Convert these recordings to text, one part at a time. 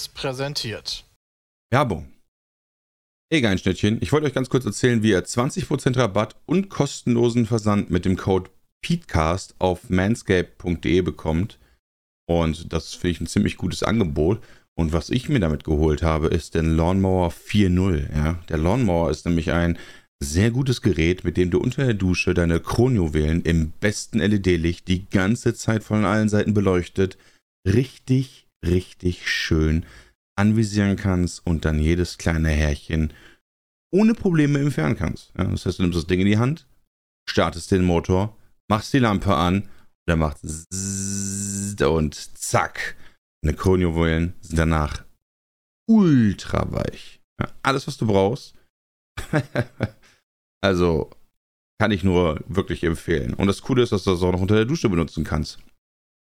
Seriös präsentiert. Werbung. Egal, ein Schnittchen. Ich wollte euch ganz kurz erzählen, wie ihr 20% Rabatt und kostenlosen Versand mit dem Code PETECAST auf manscape.de bekommt. Und das finde ich ein ziemlich gutes Angebot. Und was ich mir damit geholt habe, ist der Lawnmower 4.0. Ja? Der Lawnmower ist nämlich ein sehr gutes Gerät, mit dem du unter der Dusche deine Kronjuwelen im besten LED-Licht die ganze Zeit von allen Seiten beleuchtet, richtig, richtig schön anvisieren kannst und dann jedes kleine Härchen ohne Probleme entfernen kannst. Ja, das heißt, du nimmst das Ding in die Hand, startest den Motor, machst die Lampe an, der macht und zack. Eine Kronjuwelen sind danach ultra weich. Ja, alles, was du brauchst. also kann ich nur wirklich empfehlen. Und das Coole ist, dass du das auch noch unter der Dusche benutzen kannst.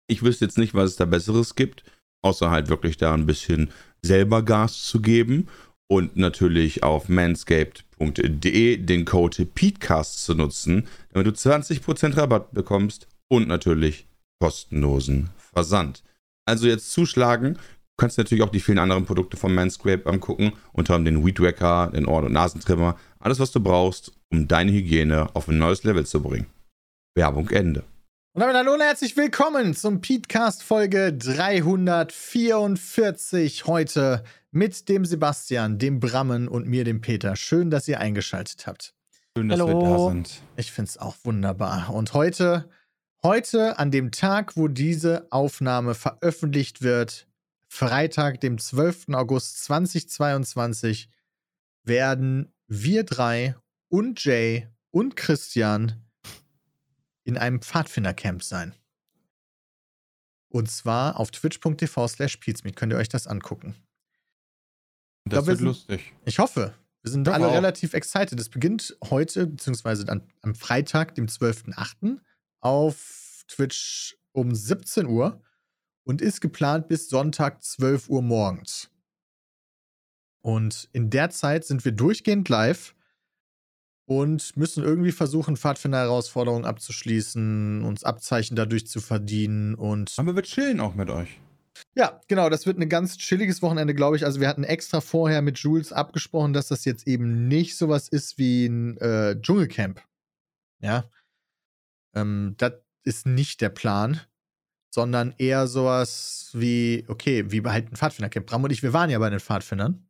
Ich wüsste jetzt nicht, was es da Besseres gibt, außer halt wirklich da ein bisschen selber Gas zu geben und natürlich auf manscaped.de den Code PETECAST zu nutzen, damit du 20% Rabatt bekommst und natürlich kostenlosen Versand. Also jetzt zuschlagen. Du kannst natürlich auch die vielen anderen Produkte von Manscaped angucken, unter anderem den Weed Wacker, den Ohr- und Nasentrimmer, alles was du brauchst, um deine Hygiene auf ein neues Level zu bringen. Werbung Ende. Und damit hallo und herzlich willkommen zum Petecast Folge 344 heute mit dem Sebastian, dem Brammen und mir, dem Peter. Schön, dass ihr eingeschaltet habt. Schön, dass hallo. wir da sind. Ich finde es auch wunderbar. Und heute, heute an dem Tag, wo diese Aufnahme veröffentlicht wird, Freitag, dem 12. August 2022, werden wir drei und Jay und Christian in einem Pfadfindercamp sein. Und zwar auf twitch.tv slash Könnt ihr euch das angucken. Das glaub, wird sind, lustig. Ich hoffe. Wir sind alle auch. relativ excited. Es beginnt heute, beziehungsweise an, am Freitag, dem 12.08. auf Twitch um 17 Uhr und ist geplant bis Sonntag 12 Uhr morgens. Und in der Zeit sind wir durchgehend live und müssen irgendwie versuchen, Pfadfinder-Herausforderungen abzuschließen, uns Abzeichen dadurch zu verdienen und. Aber wir chillen auch mit euch. Ja, genau, das wird ein ganz chilliges Wochenende, glaube ich. Also wir hatten extra vorher mit Jules abgesprochen, dass das jetzt eben nicht sowas ist wie ein äh, Dschungelcamp. Ja. Ähm, das ist nicht der Plan, sondern eher sowas wie, okay, wie bei halt ein Pfadfindercamp. Bram und ich, wir waren ja bei den Pfadfindern.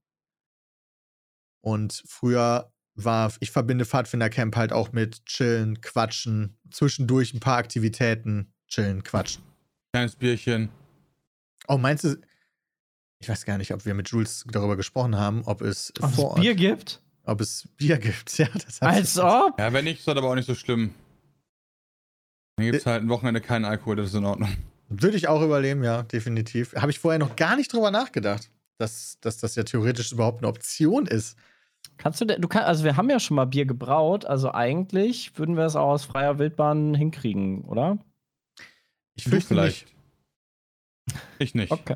Und früher war, ich verbinde Pfadfindercamp halt auch mit chillen, quatschen, zwischendurch ein paar Aktivitäten, chillen, quatschen. Kleines Bierchen. Oh, meinst du, ich weiß gar nicht, ob wir mit Jules darüber gesprochen haben, ob es ob vor es Bier gibt? Ob es Bier gibt, ja. Das Als ob? Ja, wenn nicht, ist das aber auch nicht so schlimm. Dann gibt es halt ein Wochenende keinen Alkohol, das ist in Ordnung. Würde ich auch überleben, ja, definitiv. Habe ich vorher noch gar nicht drüber nachgedacht, dass, dass das ja theoretisch überhaupt eine Option ist. Kannst du, du kannst, also wir haben ja schon mal Bier gebraut, also eigentlich würden wir es auch aus freier Wildbahn hinkriegen, oder? Ich fürchte vielleicht. Nicht. Ich nicht. Okay.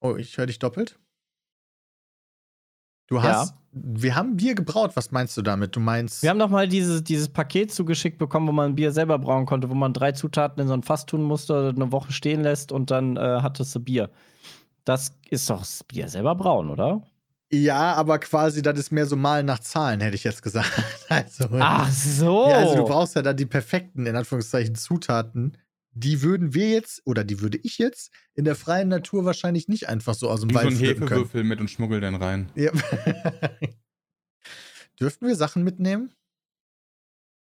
Oh, ich höre dich doppelt. Du hast, ja. wir haben Bier gebraut. Was meinst du damit? Du meinst. Wir haben doch mal dieses, dieses Paket zugeschickt bekommen, wo man Bier selber brauen konnte, wo man drei Zutaten in so ein Fass tun musste, eine Woche stehen lässt und dann äh, hattest du Bier. Das ist doch das Bier selber brauen, oder? Ja, aber quasi, das ist mehr so Malen nach Zahlen, hätte ich jetzt gesagt. Also, Ach so. Ja, also du brauchst ja da die perfekten, in Anführungszeichen, Zutaten. Die würden wir jetzt, oder die würde ich jetzt, in der freien Natur wahrscheinlich nicht einfach so aus dem Wald so einen Hefewürfel mit und schmuggel den rein. Ja. Dürften wir Sachen mitnehmen?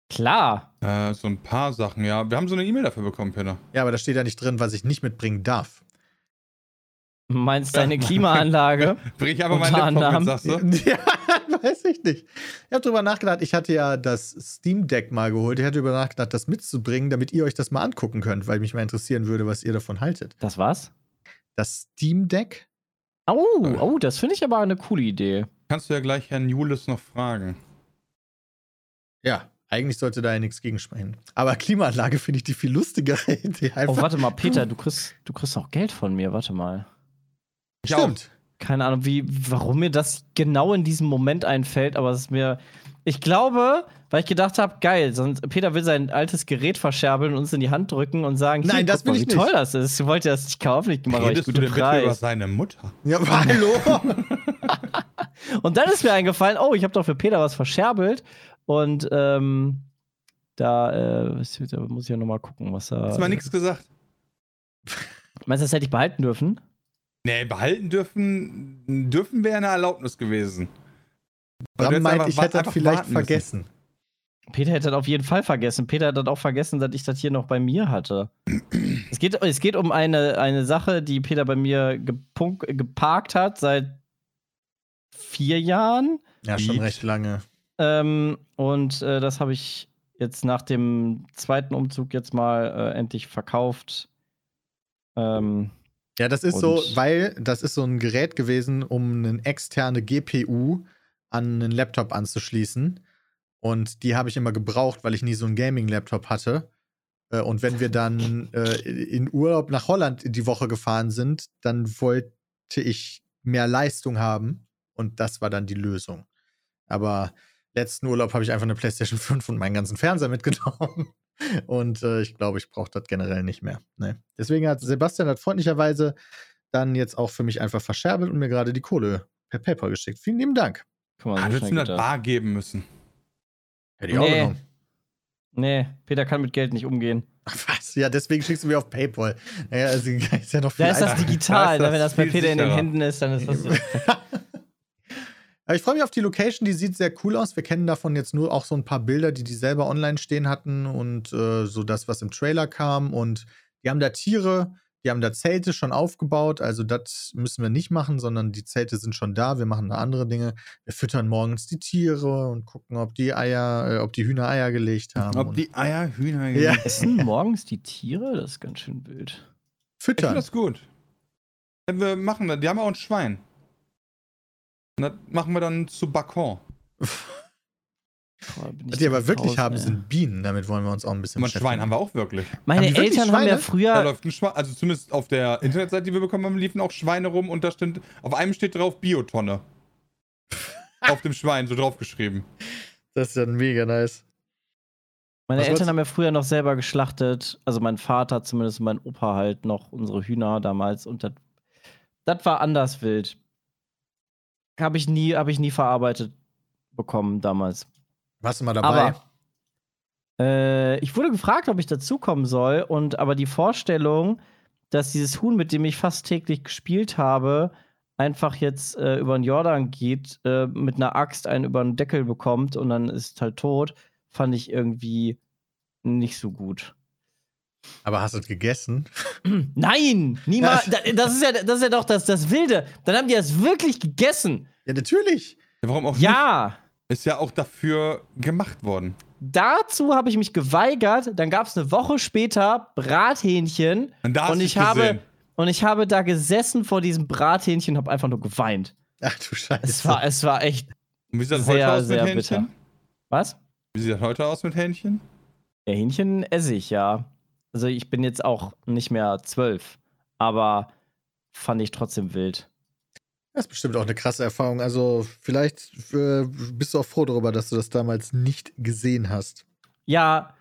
Klar. Äh, so ein paar Sachen, ja. Wir haben so eine E-Mail dafür bekommen, Peter. Ja, aber da steht ja nicht drin, was ich nicht mitbringen darf. Meinst deine Klimaanlage? Brich aber meinen Laptop sagst du? Ja, weiß ich nicht. Ich habe drüber nachgedacht, ich hatte ja das Steam Deck mal geholt. Ich hatte drüber nachgedacht, das mitzubringen, damit ihr euch das mal angucken könnt, weil mich mal interessieren würde, was ihr davon haltet. Das was? Das Steam Deck. Oh, oh, das finde ich aber eine coole Idee. Kannst du ja gleich Herrn Julis noch fragen. Ja, eigentlich sollte da ja nichts gegensprechen. Aber Klimaanlage finde ich die viel lustigere Idee. oh, warte mal, Peter, du kriegst, du kriegst auch Geld von mir, warte mal. Stimmt. Keine Ahnung, wie, warum mir das genau in diesem Moment einfällt, aber es ist mir, Ich glaube, weil ich gedacht habe, geil, sonst Peter will sein altes Gerät verscherbeln und uns in die Hand drücken und sagen, Nein, das guck mal, ich wie toll nicht. das ist. Ich wollte das nicht kaufen, ich mache euch du guten denn bitte über Preis. seine Mutter? Ja, aber hallo. Und dann ist mir eingefallen, oh, ich habe doch für Peter was verscherbelt und ähm, da, äh, da muss ich ja noch mal gucken, was er. Hast du mal nichts gesagt? Meinst du, das hätte ich behalten dürfen? Nee, behalten dürfen, dürfen wäre eine Erlaubnis gewesen. Bram hättest meint, einfach ich hätte das vielleicht warten müssen. vergessen. Peter hätte das auf jeden Fall vergessen. Peter hat das auch vergessen, dass ich das hier noch bei mir hatte. es, geht, es geht um eine, eine Sache, die Peter bei mir gepunk, geparkt hat seit vier Jahren. Ja, schon Lied. recht lange. Ähm, und äh, das habe ich jetzt nach dem zweiten Umzug jetzt mal äh, endlich verkauft. Ähm, Ja, das ist so, Und- weil das ist so ein Gerät gewesen, um eine externe GPU an einen Laptop anzuschließen. Und die habe ich immer gebraucht, weil ich nie so einen Gaming-Laptop hatte. Äh, Und wenn wir dann äh, in Urlaub nach Holland die Woche gefahren sind, dann wollte ich mehr Leistung haben. Und das war dann die Lösung. Aber letzten Urlaub habe ich einfach eine PlayStation 5 und meinen ganzen Fernseher mitgenommen. Und äh, ich glaube, ich brauche das generell nicht mehr. Nee. Deswegen hat Sebastian hat freundlicherweise dann jetzt auch für mich einfach verscherbelt und mir gerade die Kohle per PayPal geschickt. Vielen lieben Dank. guck mal, Ah, so du schnell mir das das. bar geben müssen? Hätte ich auch Nee. genommen. Nee, Peter kann mit Geld nicht umgehen. Was? Ja, deswegen schickst du mir auf PayPal. Naja, also ist ja noch viel Da ist das digital. Da ist das wenn das bei Peter in den sicherer. Händen ist, dann ist das. Aber ich freue mich auf die Location, die sieht sehr cool aus. Wir kennen davon jetzt nur auch so ein paar Bilder, die die selber online stehen hatten und äh, so das, was im Trailer kam. Und die haben da Tiere, die haben da Zelte schon aufgebaut. Also das müssen wir nicht machen, sondern die Zelte sind schon da. Wir machen da andere Dinge. Wir füttern morgens die Tiere und gucken, ob die Eier, äh, ob die Hühner Eier gelegt haben. Ob die Eier Hühner Ja. Essen morgens die Tiere? Das ist ganz schön wild. Ich finde füttern. das gut. Wenn wir machen das, die haben auch ein Schwein. Und das machen wir dann zu Bacon. Boah, die aber wirklich haben, ey. sind Bienen. Damit wollen wir uns auch ein bisschen beschäftigen. Schwein haben wir auch wirklich. Meine Haben wirklich Eltern haben ja Schweine? Da früher. läuft ein Schwein, also zumindest auf der Internetseite, die wir bekommen haben, liefen auch Schweine rum und da stand, auf einem steht drauf Biotonne. auf dem Schwein, so draufgeschrieben. Das ist ja mega nice. Meine Was Eltern haben ja früher noch selber geschlachtet. Also mein Vater zumindest und mein Opa halt noch unsere Hühner damals. Und das war anders wild. Habe ich nie, habe ich nie verarbeitet bekommen damals. Warst du mal dabei? Aber äh, ich wurde gefragt, ob ich dazukommen soll. Und aber die Vorstellung, dass dieses Huhn, mit dem ich fast täglich gespielt habe, einfach jetzt äh, über den Jordan geht, äh, mit einer Axt einen über den Deckel bekommt und dann ist halt tot, fand ich irgendwie nicht so gut. Aber hast du es gegessen? Nein, niemals. Da- Das ist ja, das ist ja doch das, das Wilde. Dann haben die das wirklich gegessen. Ja, natürlich. Ja, warum auch Ja. nicht? Ist ja auch dafür gemacht worden. Dazu habe ich mich geweigert. Dann gab es eine Woche später Brathähnchen. Und da hast und ich habe und ich habe da gesessen vor diesem Brathähnchen und habe einfach nur geweint. Ach du Scheiße. Es war, es war echt. Und wie sieht das sehr, heute aus mit sehr Hähnchen? bitter. Was? Wie sieht das heute aus mit Hähnchen? Ja, Hähnchen esse ich, ja. Also ich bin jetzt auch nicht mehr zwölf, aber fand ich trotzdem wild. Das ist bestimmt auch eine krasse Erfahrung. Also, vielleicht äh, bist du auch froh darüber, dass du das damals nicht gesehen hast. Ja,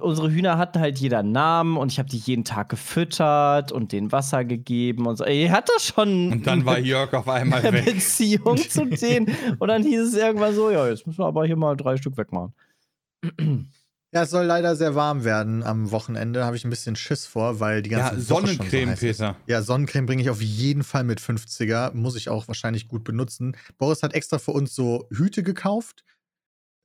unsere Hühner hatten halt jeder einen Namen und ich habe die jeden Tag gefüttert und denen Wasser gegeben und so. Ihr hat das schon Und dann war Jörg auf einmal eine weg. Beziehung zu denen. Und dann hieß es irgendwann so, ja, jetzt müssen wir aber hier mal drei Stück wegmachen. Ja, es soll leider sehr warm werden am Wochenende. Habe ich ein bisschen Schiss vor, weil die ganze Ja, Woche schon so Sonnencreme. Peter. Ja, Sonnencreme bringe ich auf jeden Fall mit 50er. Muss ich auch wahrscheinlich gut benutzen. Boris hat extra für uns so Hüte gekauft.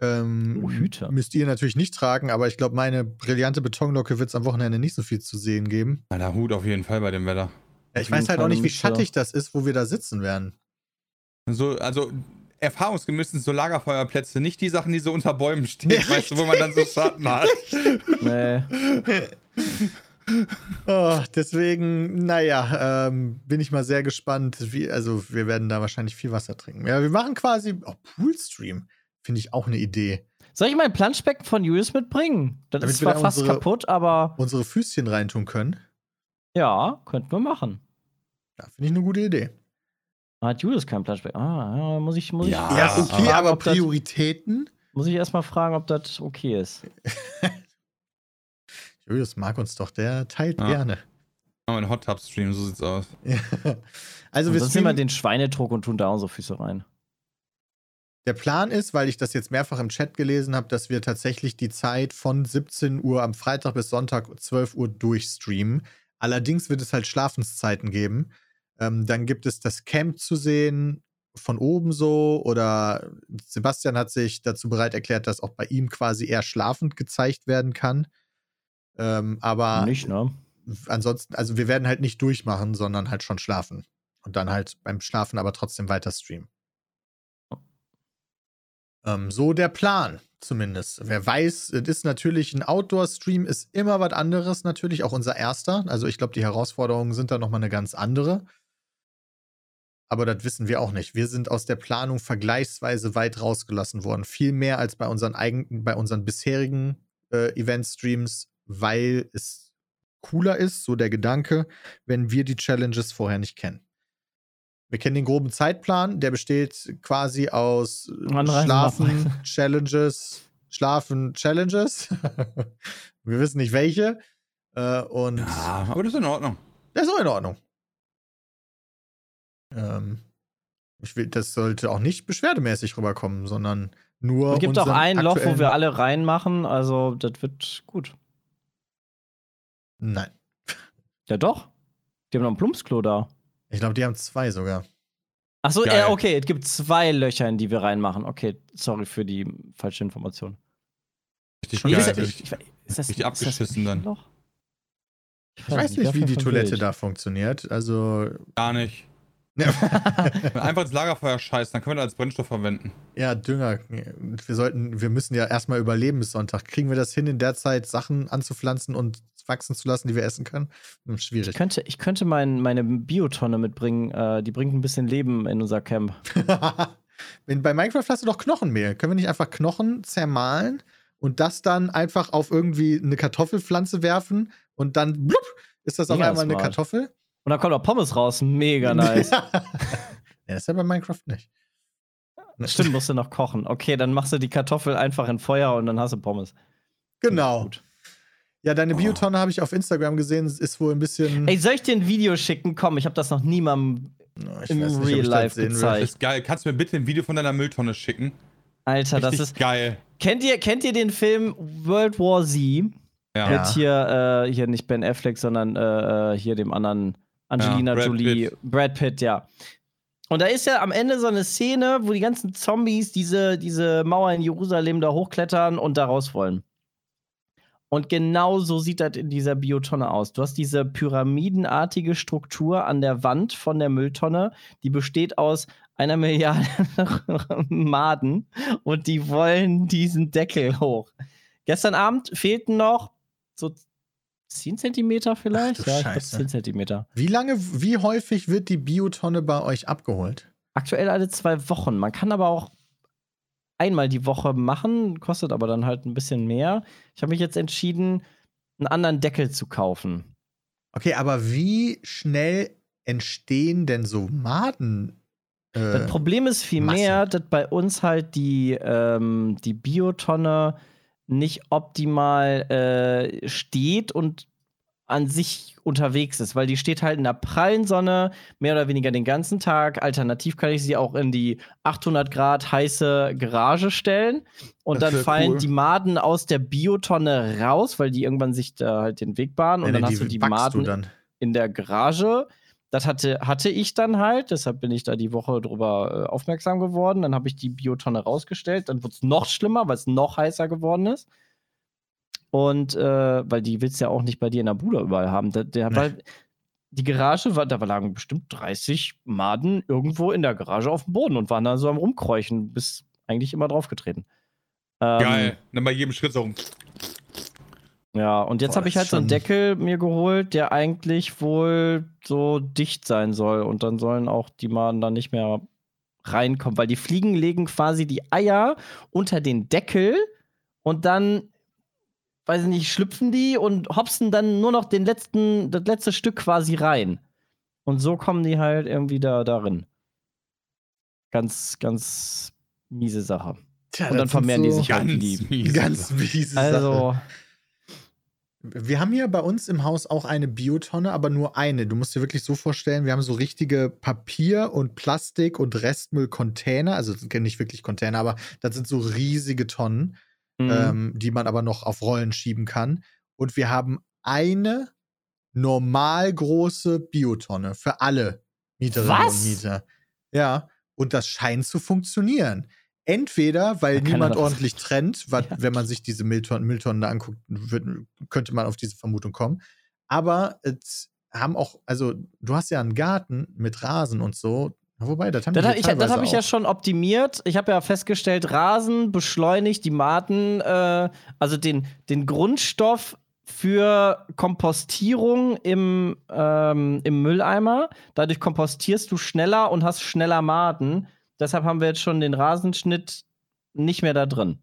Ähm, Oh, Hüte. Müsst ihr natürlich nicht tragen, aber ich glaube, meine brillante Betonlocke wird es am Wochenende nicht so viel zu sehen geben. Na, der Hut auf jeden Fall bei dem Wetter. Ja, ich weiß halt auch nicht, wie schattig das ist, wo wir da sitzen werden. So, also erfahrungsgemäß sind so Lagerfeuerplätze nicht die Sachen, die so unter Bäumen stehen, Nee, weißt du, wo man dann so Schatten hat. Nee. Oh, deswegen, naja, ähm, bin ich mal sehr gespannt. Wie, also, wir werden da wahrscheinlich viel Wasser trinken. Ja, wir machen quasi oh, Poolstream. Finde ich auch eine Idee. Soll ich mein Planschbecken von Julius mitbringen? Das Damit ist wir zwar da fast unsere- kaputt, aber Unsere Füßchen reintun können. ja, könnten wir machen. Ja, finde ich eine gute Idee. Hat Julius kein Planschbecken? Ah, ja, muss ich, muss Ja. ich. Ja, okay, fragen, aber ob das- Prioritäten. Muss ich erstmal fragen, ob das okay ist. Julius mag uns doch, der teilt Ja. gerne. Machen wir einen Hot Tub Stream, so sieht's aus. also Und wir sonst nehmen wir streamen, den Schweinedruck und tun da auch so Füße rein. der Plan ist, weil ich das jetzt mehrfach im Chat gelesen habe, dass wir tatsächlich die Zeit von 17 Uhr am Freitag bis Sonntag 12 Uhr durchstreamen. Allerdings wird es halt Schlafenszeiten geben. Ähm, dann gibt es das Camp zu sehen von oben so oder Sebastian hat sich dazu bereit erklärt, dass auch bei ihm quasi eher schlafend gezeigt werden kann. Ähm, aber Nicht, ne? ansonsten, also wir werden halt nicht durchmachen, sondern halt schon schlafen. Und dann halt beim Schlafen aber trotzdem weiter streamen. Ähm, so der Plan zumindest. Wer weiß, es ist natürlich ein Outdoor-Stream, ist immer was anderes natürlich, auch unser erster. Also ich glaube, die Herausforderungen sind da nochmal eine ganz andere. Aber das wissen wir auch nicht. Wir sind aus der Planung vergleichsweise weit rausgelassen worden. Viel mehr als bei unseren eigenen, bei unseren bisherigen äh, Event-Streams, weil es cooler ist, so der Gedanke, wenn wir die Challenges vorher nicht kennen. Wir kennen den groben Zeitplan, der besteht quasi aus äh, Anreisen, Schlafen. Challenges, Schlafen, Challenges. wir wissen nicht welche. Äh, und Ja, aber das ist in Ordnung. das ist auch in Ordnung. Ähm, ich will, das sollte auch nicht beschwerdemäßig rüberkommen, sondern nur. Es gibt auch ein Loch, wo wir alle reinmachen, also das wird gut. Nein. Ja, doch. Die haben noch ein Plumpsklo da. Ich glaube, die haben zwei sogar. Achso, äh, okay, es gibt zwei Löcher, in die wir reinmachen. Okay, sorry für die falsche Information. Richtig geil. ist ich, ich, ist das, richtig abgeschissen dann. ein Loch? Ich weiß nicht, wie die Toilette da funktioniert. Also, Gar nicht. Ja, Einfach ins Lagerfeuer scheißen, dann können wir das als Brennstoff verwenden. ja, Dünger. Wir sollten, wir müssen ja erstmal überleben bis Sonntag. Kriegen wir das hin, in der Zeit Sachen anzupflanzen und wachsen zu lassen, die wir essen können? Hm, Ich schwierig. könnte, ich könnte mein, meine Biotonne mitbringen. Äh, die bringt ein bisschen Leben in unser Camp. Wenn, bei Minecraft hast du doch Knochenmehl. Können wir nicht einfach Knochen zermahlen und das dann einfach auf irgendwie eine Kartoffelpflanze werfen und dann blub, ist das auf Mega einmal eine smart. Kartoffel? Und dann kommt auch Pommes raus. Mega nice. ja, das ist ja bei Minecraft nicht. Stimmt, musst du noch kochen. Okay, dann machst du die Kartoffel einfach in Feuer und dann hast du Pommes. Genau. Ja, deine Oh. Biotonne habe ich auf Instagram gesehen, ist wohl ein bisschen. Ey, soll ich dir ein Video schicken? Komm, ich habe das noch niemandem. Oh, ich im weiß nicht, ob Real das Life gezeigt. Das ist geil. Kannst du mir bitte ein Video von deiner Mülltonne schicken? Alter, das Richtig ist. geil. Kennt ihr, kennt ihr den Film World War Z? Ja. Mit hier, äh, hier nicht Ben Affleck, sondern äh, äh, hier dem anderen Angelina Ja, Brad Jolie, Pitt. Brad Pitt, ja. Und da ist ja am Ende so eine Szene, wo die ganzen Zombies diese, diese Mauer in Jerusalem da hochklettern und da raus wollen. Und genau so sieht das in dieser Biotonne aus. Du hast diese pyramidenartige Struktur an der Wand von der Mülltonne, die besteht aus einer Milliarde Maden und die wollen diesen Deckel hoch. Gestern Abend fehlten noch so 10 Zentimeter vielleicht? Ach ja, ich glaube Scheiße. 10 Zentimeter. Wie lange, wie häufig wird die Biotonne bei euch abgeholt? Aktuell alle zwei Wochen. Man kann aber auch einmal die Woche machen, kostet aber dann halt ein bisschen mehr. Ich habe mich jetzt entschieden, einen anderen Deckel zu kaufen. Okay, aber wie schnell entstehen denn so Maden? Äh, Das Problem ist vielmehr, dass bei uns halt die, ähm, die Biotonne nicht optimal äh, steht und an sich unterwegs ist, weil die steht halt in der prallen Sonne mehr oder weniger den ganzen Tag. Alternativ kann ich sie auch in die 800 Grad heiße Garage stellen und Das dann fallen cool. die Maden aus der Biotonne raus, weil die irgendwann sich da halt den Weg bahnen und nee, dann nee, hast du die Maden du dann. in der Garage. Das hatte, hatte ich dann halt, deshalb bin ich da die Woche drüber äh, aufmerksam geworden. Dann habe ich die Biotonne rausgestellt. Dann wurde es noch schlimmer, weil es noch heißer geworden ist. Und äh, weil die willst du ja auch nicht bei dir in der Bude überall haben. Der, der, weil die Garage war, da lagen bestimmt 30 Maden irgendwo in der Garage auf dem Boden und waren da so am Rumkräuchen, bis eigentlich immer draufgetreten. Ähm, Geil. Dann bei jedem Schritt so. Ja, und jetzt habe ich halt so einen Deckel mir geholt, der eigentlich wohl so dicht sein soll. Und dann sollen auch die Maden da nicht mehr reinkommen, weil die Fliegen legen quasi die Eier unter den Deckel und dann, weiß ich nicht, schlüpfen die und hopsen dann nur noch den letzten, das letzte Stück quasi rein. Und so kommen die halt irgendwie da darin. Ganz, ganz miese Sache. Tja, Und dann vermehren die so sich halt Ganz wie die. miese Ganz miese Sache. Also, Wir haben hier bei uns im Haus auch eine Biotonne, aber nur eine. Du musst dir wirklich so vorstellen, wir haben so richtige Papier- und Plastik- und Restmüllcontainer. Also nicht wirklich Container, aber das sind so riesige Tonnen, mhm. ähm, die man aber noch auf Rollen schieben kann. Und wir haben eine normal große Biotonne für alle Mieterinnen Was? und Mieter. Ja, und das scheint zu funktionieren. Entweder, weil niemand ordentlich trennt, was, Ja. wenn man sich diese Mülltonnen, Mülltonnen da anguckt, wird, könnte man auf diese Vermutung kommen. Aber es haben auch, also du hast ja einen Garten mit Rasen und so. Wobei, das haben Das habe ich, das teilweise hab ich ja schon optimiert. Ich habe ja festgestellt, Rasen beschleunigt die Maten, äh, also den, den Grundstoff für Kompostierung im, ähm, im Mülleimer. Dadurch kompostierst du schneller und hast schneller Maten. Deshalb haben wir jetzt schon den Rasenschnitt nicht mehr da drin.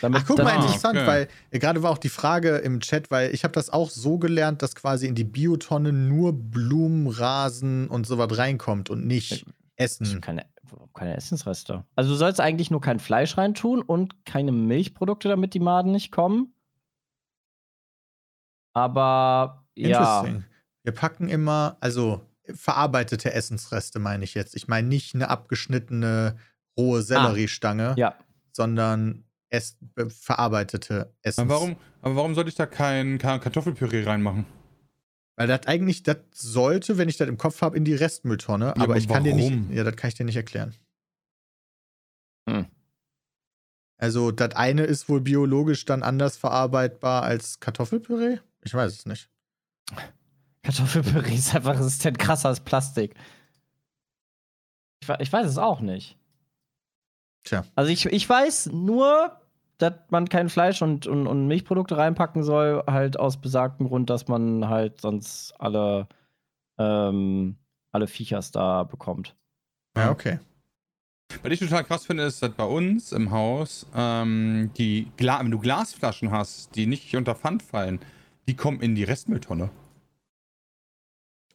Damit Ach, guck das- mal, Ah, interessant, okay. weil äh, gerade war auch die Frage im Chat, weil ich habe das auch so gelernt, dass quasi in die Biotonne nur Blumen, Rasen und sowas reinkommt und nicht Essen. keine, keine Essensreste. Also du sollst eigentlich nur kein Fleisch reintun und keine Milchprodukte, damit die Maden nicht kommen. Aber ja, Interesting. Wir packen immer, also verarbeitete Essensreste meine ich jetzt. Ich meine nicht eine abgeschnittene rohe Selleriestange, ja. sondern es, äh, verarbeitete Essens. Aber warum, aber warum sollte ich da kein, kein Kartoffelpüree reinmachen? Weil das eigentlich, das sollte, wenn ich das im Kopf habe, in die Restmülltonne. aber, aber ich kann dir nicht, warum? ja, das kann ich dir nicht erklären. Hm. Also, das eine ist wohl biologisch dann anders verarbeitbar als Kartoffelpüree? Ich weiß es nicht. Kartoffelpüree ist einfach resistent krasser als Plastik. Ich, ich weiß es auch nicht. Tja. Also ich, ich weiß nur, dass man kein Fleisch und, und, und Milchprodukte reinpacken soll, halt aus besagtem Grund, dass man halt sonst alle, ähm, alle Viechers da bekommt. Ja, okay. Was ich total krass finde, ist, dass bei uns im Haus ähm, die Gla wenn du Glasflaschen hast, die nicht unter Pfand fallen, die kommen in die Restmülltonne.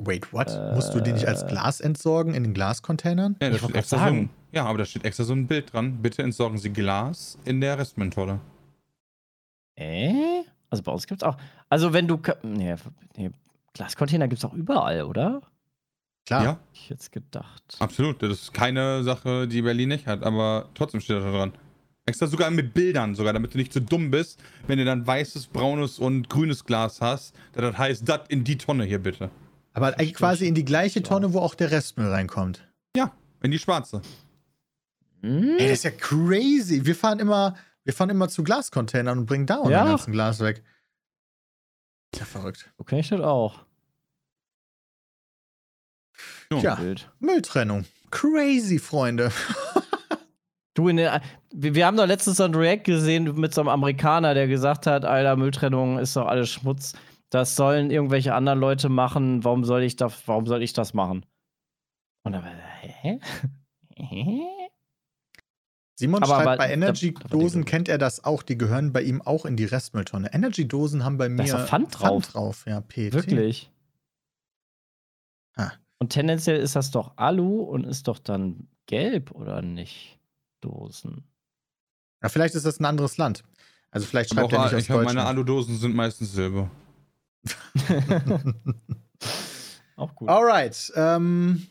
Wait, what? Äh, Musst du die nicht als Glas entsorgen in den Glascontainern? Ja, da Ich steht wollte extra so ein, sagen. ja, aber da steht extra so ein Bild dran. Bitte entsorgen Sie Glas in der Restmülltonne. Äh? Also bei uns gibt's auch. Also wenn du. Nee, nee Glascontainer gibt's auch überall, oder? Klar. Ja, Hätte ich jetzt gedacht. absolut. Das ist keine Sache, die Berlin nicht hat, aber trotzdem steht da dran. Extra sogar mit Bildern sogar, damit du nicht so dumm bist, wenn du dann weißes, braunes und grünes Glas hast, da das heißt, das in die Tonne hier bitte. Aber eigentlich quasi in die gleiche Tonne, wo auch der Restmüll reinkommt. Ja, in die schwarze. Hm? Ey, das ist ja crazy. Wir fahren immer, wir fahren immer zu Glascontainern und bringen da unser Ja. ganzen Glas weg. Ist ja verrückt. So kenne ich das auch. Ja. Wild. Mülltrennung. Crazy, Freunde. Du, in der, wir, wir haben doch letztens so ein React gesehen mit so einem Amerikaner, der gesagt hat, Alter, Mülltrennung ist doch alles Schmutz. Das sollen irgendwelche anderen Leute machen. Warum soll ich das, warum soll ich das machen? Und dann, hä? Hä? Simon Aber- schreibt, aber bei Energy-Dosen kennt er das auch. Die gehören bei ihm auch in die Restmülltonne. Energy-Dosen haben bei mir Da ist doch Pfand drauf. Pfand drauf. Ja, PT. Wirklich. Ah. Und tendenziell ist das doch Alu und ist doch dann gelb, oder nicht? Dosen. Ja, vielleicht ist das ein anderes Land. Also vielleicht Aber schreibt er nicht aus ich glaube, meine. Aludosen sind meistens Silber. Auch gut. Alright. Ähm,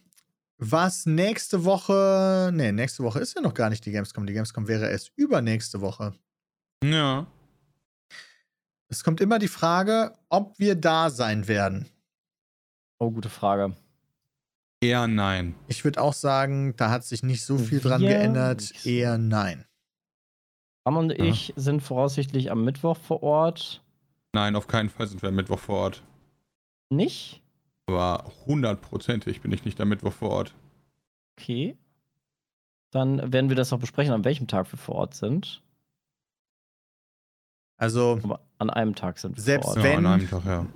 was nächste Woche. Nee, nächste Woche ist ja noch gar nicht die Gamescom. Die Gamescom wäre erst übernächste Woche. Ja. Es kommt immer die Frage, ob wir da sein werden. Oh, gute Frage. Eher nein. Ich würde auch sagen, da hat sich nicht so viel dran Wir geändert. Eher nein. Am und Ja. ich sind voraussichtlich am Mittwoch vor Ort. Nein, auf keinen Fall sind wir am Mittwoch vor Ort. Nicht? Aber hundertprozentig bin ich nicht am Mittwoch vor Ort. Okay. Dann werden wir das noch besprechen, an welchem Tag wir vor Ort sind. Also, Aber an einem Tag sind wir Selbst vor Ja, Ort. Wenn- an einem Tag, ja.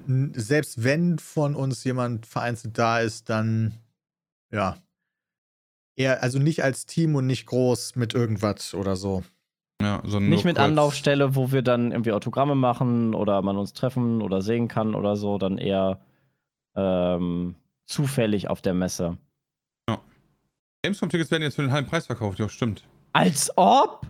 selbst wenn von uns jemand vereinzelt da ist, dann ja. Eher, also nicht als Team und nicht groß mit irgendwas oder so. Ja sondern Nicht mit kurz- Anlaufstelle, wo wir dann irgendwie Autogramme machen oder man uns treffen oder sehen kann oder so, dann eher ähm, zufällig auf der Messe. Gamescom-Tickets werden jetzt für den halben Preis verkauft, ja, stimmt. Als ob?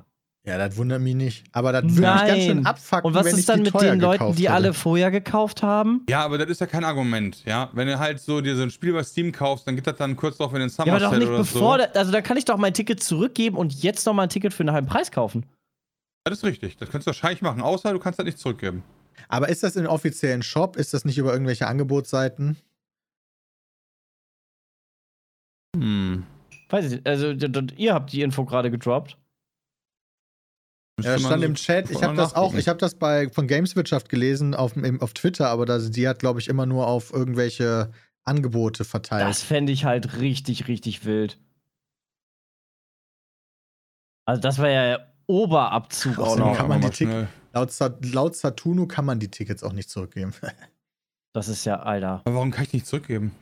Ja, das wundert mich nicht. Aber das würde mich ganz schön Nein. abfucken, Und was wenn ich ist dann mit den Leuten, die hätte. alle vorher gekauft haben? Ja, aber das ist ja kein Argument, ja. Wenn du halt so dir so ein Spiel bei Steam kaufst, dann geht das dann kurz drauf in den Summer Ja, aber doch Sale nicht oder bevor. so. da- Also, da kann ich doch mein Ticket zurückgeben und jetzt noch mal ein Ticket für einen halben Preis kaufen. Das ist richtig. Das kannst du wahrscheinlich machen, außer du kannst das nicht zurückgeben. Aber ist das in offiziellen Shop? Ist das nicht über irgendwelche Angebotsseiten? Hm. Weiß ich nicht. Also, ihr habt die Info gerade gedroppt. Ja, stand so im Chat. Ich habe das auch, ich habe das bei von Gameswirtschaft gelesen auf, im, auf Twitter, aber das, die hat, glaube ich, immer nur auf irgendwelche Angebote verteilt. Das fände ich halt richtig, richtig wild. Also, das war ja Oberabzug auch noch. kann man Mal die Tick- laut, laut Satuno kann man die Tickets auch nicht zurückgeben. Das ist ja, Alter. Aber warum kann ich nicht zurückgeben?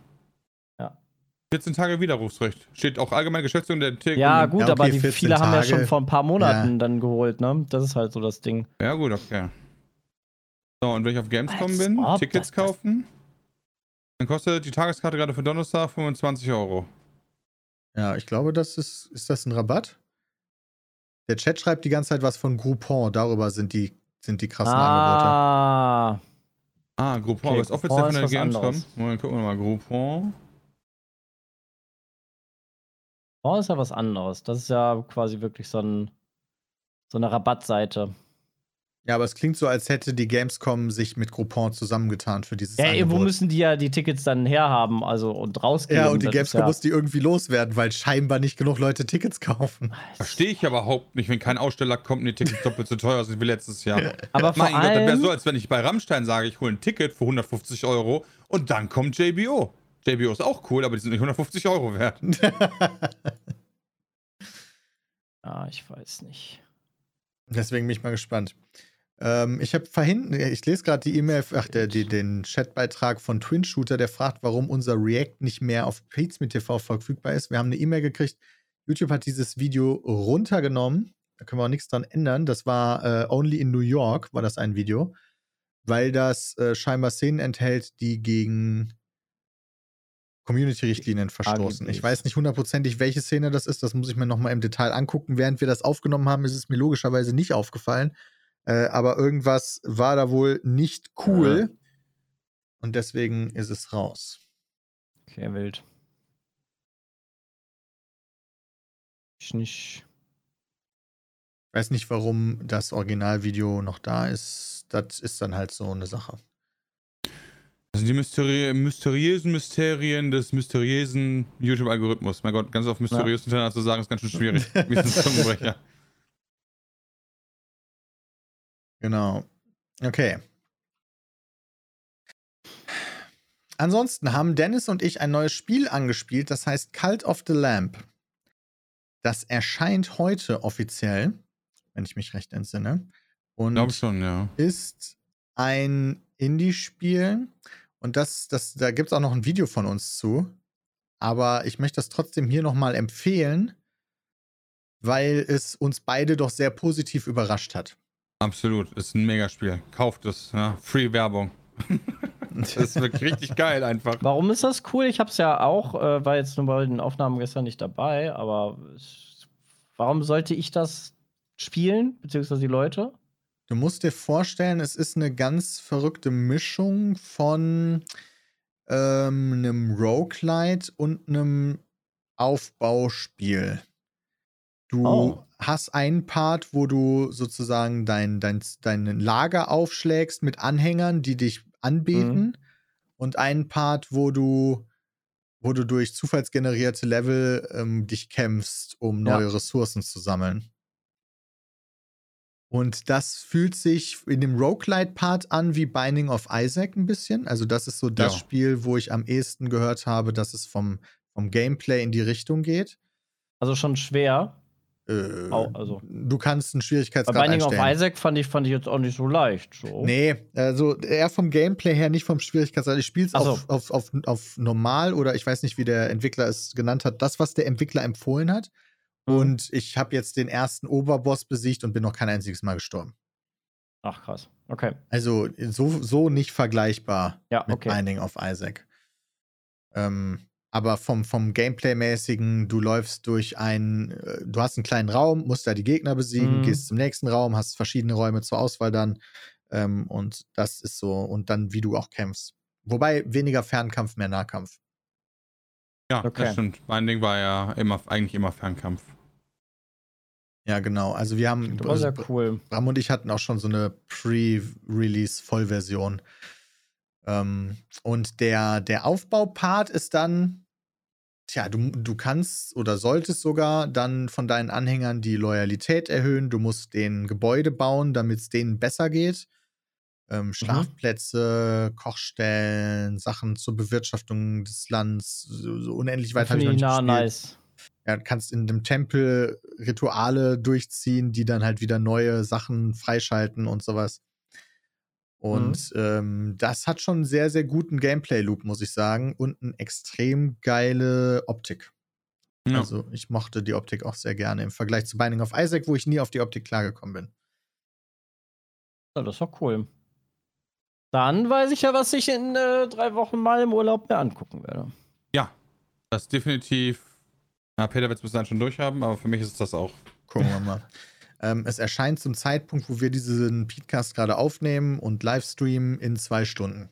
Ja. 14 Tage Widerrufsrecht. Steht auch allgemeine Geschäftsführung der Tick. Ja, gut, Ja, okay, aber die 14 viele haben ja Tage. schon vor ein paar Monaten dann geholt, ne? Das ist halt so das Ding. Ja, gut, okay. So, und wenn ich auf Gamescom Als bin, ob Tickets das- das- kaufen, dann kostet die Tageskarte gerade für Donnerstag 25 Euro. ja, ich glaube, das ist, ist das ein Rabatt? Der Chat schreibt die ganze Zeit was von Groupon. Darüber sind die, sind die krassen Angebote. Ah, Ah, Groupon, Okay, was offiziell von der Gamescom. Moment, gucken wir mal, Groupon. Oh, ist ja was anderes. Das ist ja quasi wirklich so, ein, so eine Rabattseite. Ja, aber es klingt so, als hätte die Gamescom sich mit Groupon zusammengetan für dieses Ja, irgendwo Angebot. müssen die ja die Tickets dann herhaben, also und rausgeben. ja, und die Gamescom ja, muss die irgendwie loswerden, weil scheinbar nicht genug Leute Tickets kaufen. Verstehe ich aber überhaupt nicht, wenn kein Aussteller kommt und die Tickets doppelt so teuer sind wie letztes Jahr. Aber vor mein Gott, das wäre so, als wenn ich bei Rammstein sage, ich hole ein Ticket für 150 Euro und dann kommt JBO. JBO ist auch cool, aber die sind nicht 150 Euro wert. ja, ich weiß nicht. Deswegen bin ich mal gespannt. Ähm, ich habe vorhin, ich lese gerade die E-Mail, ach, der, die, den Chatbeitrag von Twin Shooter, der fragt, warum unser React nicht mehr auf Pizme TV verfügbar ist. Wir haben eine E-Mail gekriegt. YouTube hat dieses Video runtergenommen. Da können wir auch nichts dran ändern. Das war äh, Only in New York, war das ein Video, weil das äh, scheinbar Szenen enthält, die gegen Community-Richtlinien verstoßen. Ich AGBs. weiß nicht hundertprozentig, welche Szene das ist. Das muss ich mir nochmal im Detail angucken. Während wir das aufgenommen haben, ist es mir logischerweise nicht aufgefallen. Äh, aber irgendwas war da wohl nicht cool. Und deswegen ist es raus. Okay, wild. Ich nicht. Ich weiß nicht, warum das Originalvideo noch da ist. Das ist dann halt so eine Sache. Sind die Mysteri mysteriösen Mysterien des mysteriösen YouTube-Algorithmus. Mein Gott, ganz auf mysteriös hintereinander zu sagen, ist ganz schön schwierig. Wie ist ein Zungenbrecher. Genau. Okay. Ansonsten haben Dennis und ich ein neues Spiel angespielt, das heißt Cult of the Lamp. Das erscheint heute offiziell, wenn ich mich recht entsinne. Und schon, ja. ist ein Indie-Spiel. Und das, das, da gibt es auch noch ein Video von uns zu. Aber ich möchte das trotzdem hier nochmal empfehlen, weil es uns beide doch sehr positiv überrascht hat. Absolut. Ist ein Megaspiel. Kauft es. Ja. Free Werbung. Das ist wirklich richtig geil einfach. Warum ist das cool? Ich hab's ja auch, äh, war jetzt nur bei den Aufnahmen gestern nicht dabei, aber es, warum sollte ich das spielen, beziehungsweise die Leute? Du musst dir vorstellen, es ist eine ganz verrückte Mischung von ähm, einem Roguelite und einem Aufbauspiel. Du Oh. hast einen Part, wo du sozusagen dein, dein, dein Lager aufschlägst mit Anhängern, die dich anbeten. Und einen Part, wo du, wo du durch zufallsgenerierte Level ähm, dich kämpfst, um Ja. neue Ressourcen zu sammeln. Und das fühlt sich in dem Roguelite-Part an wie Binding of Isaac ein bisschen. Also, das ist so das Ja. Spiel, wo ich am ehesten gehört habe, dass es vom, vom Gameplay in die Richtung geht. Also schon schwer. Äh, Au- also. Du kannst einen Bei Schwierigkeitsgrad Binding of einstellen. Isaac fand ich, fand ich jetzt auch nicht so leicht. So. Nee, also eher vom Gameplay her, nicht vom Schwierigkeitsgrad. Ich spiele es so. auf, auf, auf, auf normal oder ich weiß nicht, wie der Entwickler es genannt hat. Das, was der Entwickler empfohlen hat. Mhm. Und ich habe jetzt den ersten Oberboss besiegt und bin noch kein einziges Mal gestorben. Ach krass. Okay. Also so, so nicht vergleichbar Ja, mit okay. Binding of Isaac. Ähm, Aber vom, vom Gameplay-mäßigen, du läufst durch ein, äh, du hast einen kleinen Raum, musst da die Gegner besiegen, Mhm. gehst zum nächsten Raum, hast verschiedene Räume zur Auswahl dann. Ähm, und das ist so, und dann, wie du auch kämpfst. Wobei weniger Fernkampf, mehr Nahkampf. Ja, Okay. das stimmt. Mein Ding war ja immer, eigentlich immer Fernkampf. Ja, genau. Also wir haben, Das war sehr cool. Bram und ich hatten auch schon so eine Pre-Release-Vollversion. Ähm, und der, der Aufbaupart ist dann, tja, du, du kannst oder solltest sogar dann von deinen Anhängern die Loyalität erhöhen. Du musst den Gebäude bauen, damit es denen besser geht. Ähm, Schlafplätze, Kochstellen, Sachen zur Bewirtschaftung des Landes, so, so unendlich weit habe ich noch nicht gespielt. nice. Ja, du kannst in dem Tempel Rituale durchziehen, die dann halt wieder neue Sachen freischalten und sowas. Und ähm, das hat schon einen sehr, sehr guten Gameplay-Loop, muss ich sagen. Und eine extrem geile Optik. Ja. Also ich mochte die Optik auch sehr gerne im Vergleich zu Binding of Isaac, wo ich nie auf die Optik klargekommen bin. Ja, das war cool. Dann weiß ich ja, was ich in äh, drei Wochen mal im Urlaub mir angucken werde. Das ist definitiv. Ja, Peter wird es bis dahin schon durchhaben, aber für mich ist das auch. Gucken wir mal. Ähm, es erscheint zum Zeitpunkt, wo wir diesen Podcast gerade aufnehmen und livestreamen in zwei Stunden.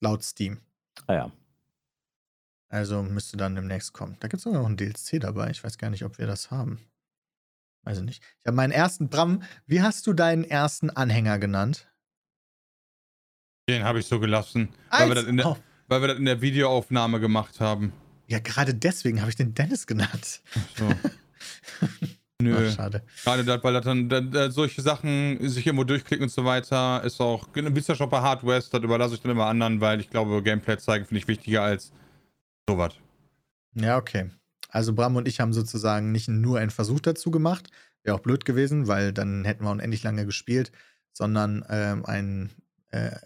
Laut Steam. Ah ja. Also müsste dann demnächst kommen. Da gibt es sogar noch ein DLC dabei. Ich weiß gar nicht, ob wir das haben. Weiß ich nicht. Ich habe meinen ersten Bram. Wie hast du deinen ersten Anhänger genannt? Den habe ich so gelassen, weil wir, das in der, Oh, weil wir das in der Videoaufnahme gemacht haben. ja, gerade deswegen habe ich den Dennis genannt. So. Nö. Ach, schade. Gerade das, weil das dann, dann äh, solche Sachen sich irgendwo durchklicken und so weiter, ist auch. Wisst ihr schon bei Hard West, das überlasse ich dann immer anderen, weil ich glaube, Gameplay zeigen finde ich wichtiger als sowas. Ja, okay. Also Bram und ich haben sozusagen nicht nur einen Versuch dazu gemacht, wäre auch blöd gewesen, weil dann hätten wir unendlich lange gespielt, sondern ähm, ein äh,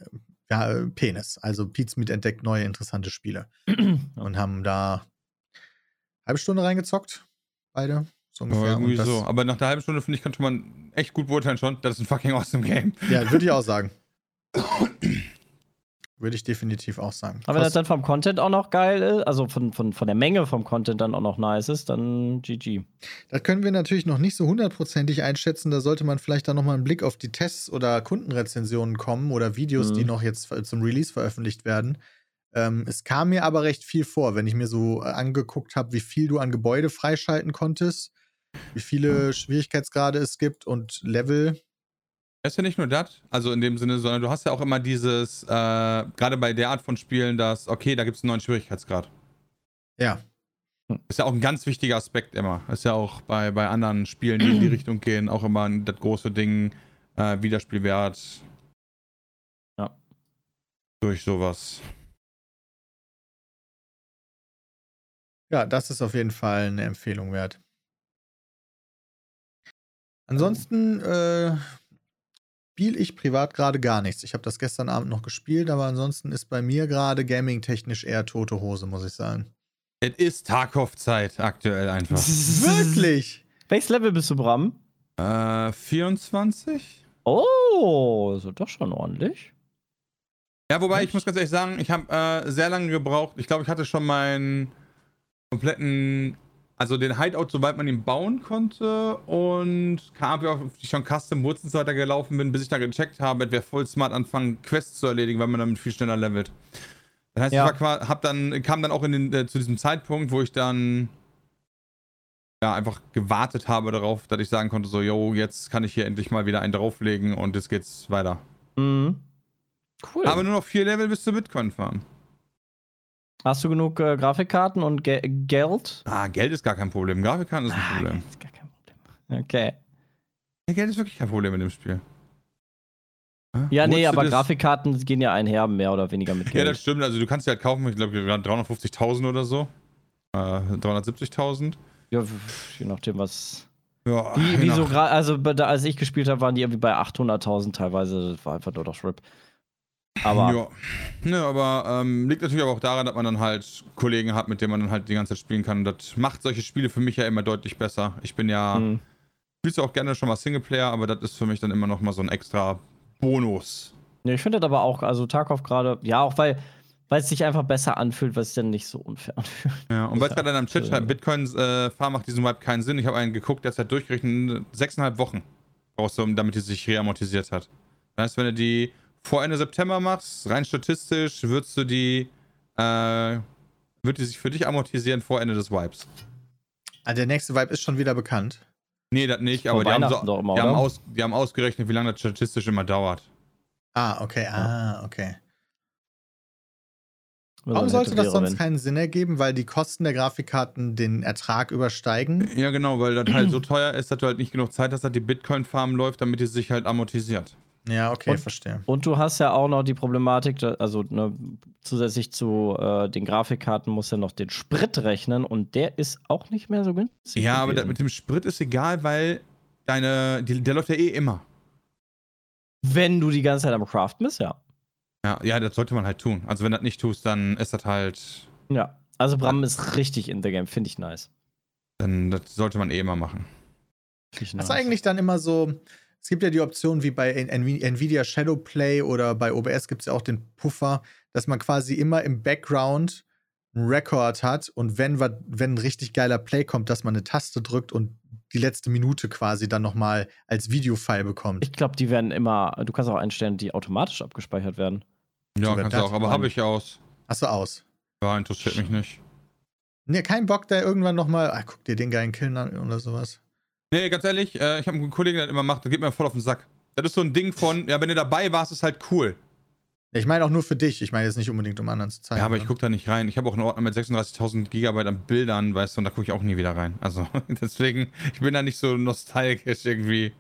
ja, äh, Penis. Also Pete mit entdeckt neue interessante Spiele und haben da halbe Stunde reingezockt, beide. So Ja, ungefähr. irgendwie und das, so. Aber nach der halben Stunde, finde ich, könnte man echt gut beurteilen schon, das ist ein fucking awesome Game. Ja, würde ich auch sagen. würde ich definitiv auch sagen. Aber wenn das dann vom Content auch noch geil ist, also von, von, von der Menge vom Content dann auch noch nice ist, dann GG. Das können wir natürlich noch nicht so hundertprozentig einschätzen. Da sollte man vielleicht dann noch mal einen Blick auf die Tests oder Kundenrezensionen kommen oder Videos, Mhm. die noch jetzt zum Release veröffentlicht werden. Ähm, es kam mir aber recht viel vor, wenn ich mir so äh, angeguckt habe, wie viel du an Gebäude freischalten konntest, wie viele Schwierigkeitsgrade es gibt und Level. Das ist ja nicht nur das, also in dem Sinne, sondern du hast ja auch immer dieses, äh, gerade bei der Art von Spielen, dass, okay, da gibt es einen neuen Schwierigkeitsgrad. Ja, Ist ja auch ein ganz wichtiger Aspekt immer. Ist ja auch bei, bei anderen Spielen, die in die Richtung gehen, auch immer das große Ding, äh, Wiederspielwert. Ja. Durch sowas. ja, das ist auf jeden Fall eine Empfehlung wert. Ansonsten äh, spiele ich privat gerade gar nichts. Ich habe das gestern Abend noch gespielt, aber ansonsten ist bei mir gerade gaming-technisch eher tote Hose, muss ich sagen. Es ist Tarkov-Zeit aktuell einfach. Wirklich? Welches Level bist du, Bram? äh, 24? Oh, ist doch schon ordentlich. Ja, wobei ich Echt? muss ganz ehrlich sagen, ich habe äh, sehr lange gebraucht. Ich glaube, ich hatte schon meinen kompletten, also den Hideout, soweit man ihn bauen konnte und kam ja, auf die ich schon Custom Woods und so weiter gelaufen bin, bis ich dann gecheckt habe, es wäre voll smart anfangen, Quests zu erledigen, weil man damit viel schneller levelt. Das heißt, Ja. ich war, hab dann, kam dann auch in den, äh, zu diesem Zeitpunkt, wo ich dann ja, einfach gewartet habe darauf, dass ich sagen konnte, so, yo, jetzt kann ich hier endlich mal wieder einen drauflegen und jetzt geht's weiter. Mhm. Cool. Aber nur noch vier Level bis zur Bitcoin fahren. Hast du genug äh, Grafikkarten und Ge Geld? Ah, Geld ist gar kein Problem. Grafikkarten ist ein Ah, Problem. Geld ist gar kein Problem. Okay. Ja, Geld ist wirklich kein Problem in dem Spiel. Ja, Holst nee, aber das- Grafikkarten gehen ja einher, mehr oder weniger mit Ja, Geld. das stimmt. Also du kannst sie halt kaufen, ich glaube, 350.000 oder so. Äh, 370.000. Ja, je nachdem, was. Ja, Wie, wie so also als ich gespielt habe, waren die irgendwie bei 800.000 teilweise. Das war einfach nur das RIP. Aber Ja. Ne, aber ähm, liegt natürlich aber auch daran, dass man dann halt Kollegen hat, mit denen man dann halt die ganze Zeit spielen kann. Und das macht solche Spiele für mich ja immer deutlich besser. Ich bin ja, hm, spielst ja auch gerne schon mal Singleplayer, aber das ist für mich dann immer noch mal so ein extra Bonus. Ja, ich finde das aber auch, also Tarkov gerade, ja, auch weil weil es sich einfach besser anfühlt, weil es dann nicht so unfair anfühlt. Ja, und weil es gerade in einem Chat schreibt, Bitcoins äh, macht diesen Vibe keinen Sinn. Ich habe einen geguckt, der hat halt durchgerechnet, sechseinhalb Wochen brauchst du, damit die sich reamortisiert hat. Das heißt, wenn du die vor Ende September machst, rein statistisch, würdest du die, äh, wird die sich für dich amortisieren vor Ende des Vibes. Ah, der nächste Vibe ist schon wieder bekannt. Nee, das nicht, aber die haben, so, immer, die, haben aus, die haben ausgerechnet, wie lange das statistisch immer dauert. Ah, okay, ah, okay. Wenn Warum sollte das sonst wenn. keinen Sinn ergeben? Weil die Kosten der Grafikkarten den Ertrag übersteigen? Ja, genau, weil das halt so teuer ist, dass du halt nicht genug Zeit hast, dass die Bitcoin-Farm läuft, damit die sich halt amortisiert. Ja, okay, Und- verstehe. Und du hast ja auch noch die Problematik, also ne, zusätzlich zu äh, den Grafikkarten musst du ja noch den Sprit rechnen und der ist auch nicht mehr so günstig. Ja, aber das mit dem Sprit ist egal, weil deine, die, der läuft ja eh immer. Wenn du die ganze Zeit am Craften bist, ja. Ja, ja, das sollte man halt tun. Also wenn du das nicht tust, dann ist das halt, Ja. Also Bram ist richtig in the game, finde ich nice. dann das sollte man eh immer machen. Nice. du eigentlich dann immer so, es gibt ja die Option wie bei Nvidia Shadowplay oder bei OBS gibt es ja auch den Puffer, dass man quasi immer im Background einen Record hat und wenn, wenn ein richtig geiler Play kommt, dass man eine Taste drückt und die letzte Minute quasi dann nochmal als Videofile bekommt. Ich glaube, die werden immer, du kannst auch einstellen, die automatisch abgespeichert werden. Ja, kannst du auch, aber habe ich aus. Hast du aus? Ja, interessiert mich nicht. Ne, kein Bock, da irgendwann nochmal, ah, guck dir den geilen Kill an oder sowas. Nee, ganz ehrlich, äh, ich habe einen Kollegen, der das immer macht, der geht mir voll auf den Sack. Das ist so ein Ding von, ja, wenn du dabei warst, ist halt cool. Ich meine auch nur für dich, ich meine jetzt nicht unbedingt, um anderen zu zeigen. Ja, aber ich ne? gucke da nicht rein. Ich habe auch einen Ordner mit 36.000 Gigabyte an Bildern, weißt du, und da gucke ich auch nie wieder rein. Also, deswegen, ich bin da nicht so nostalgisch irgendwie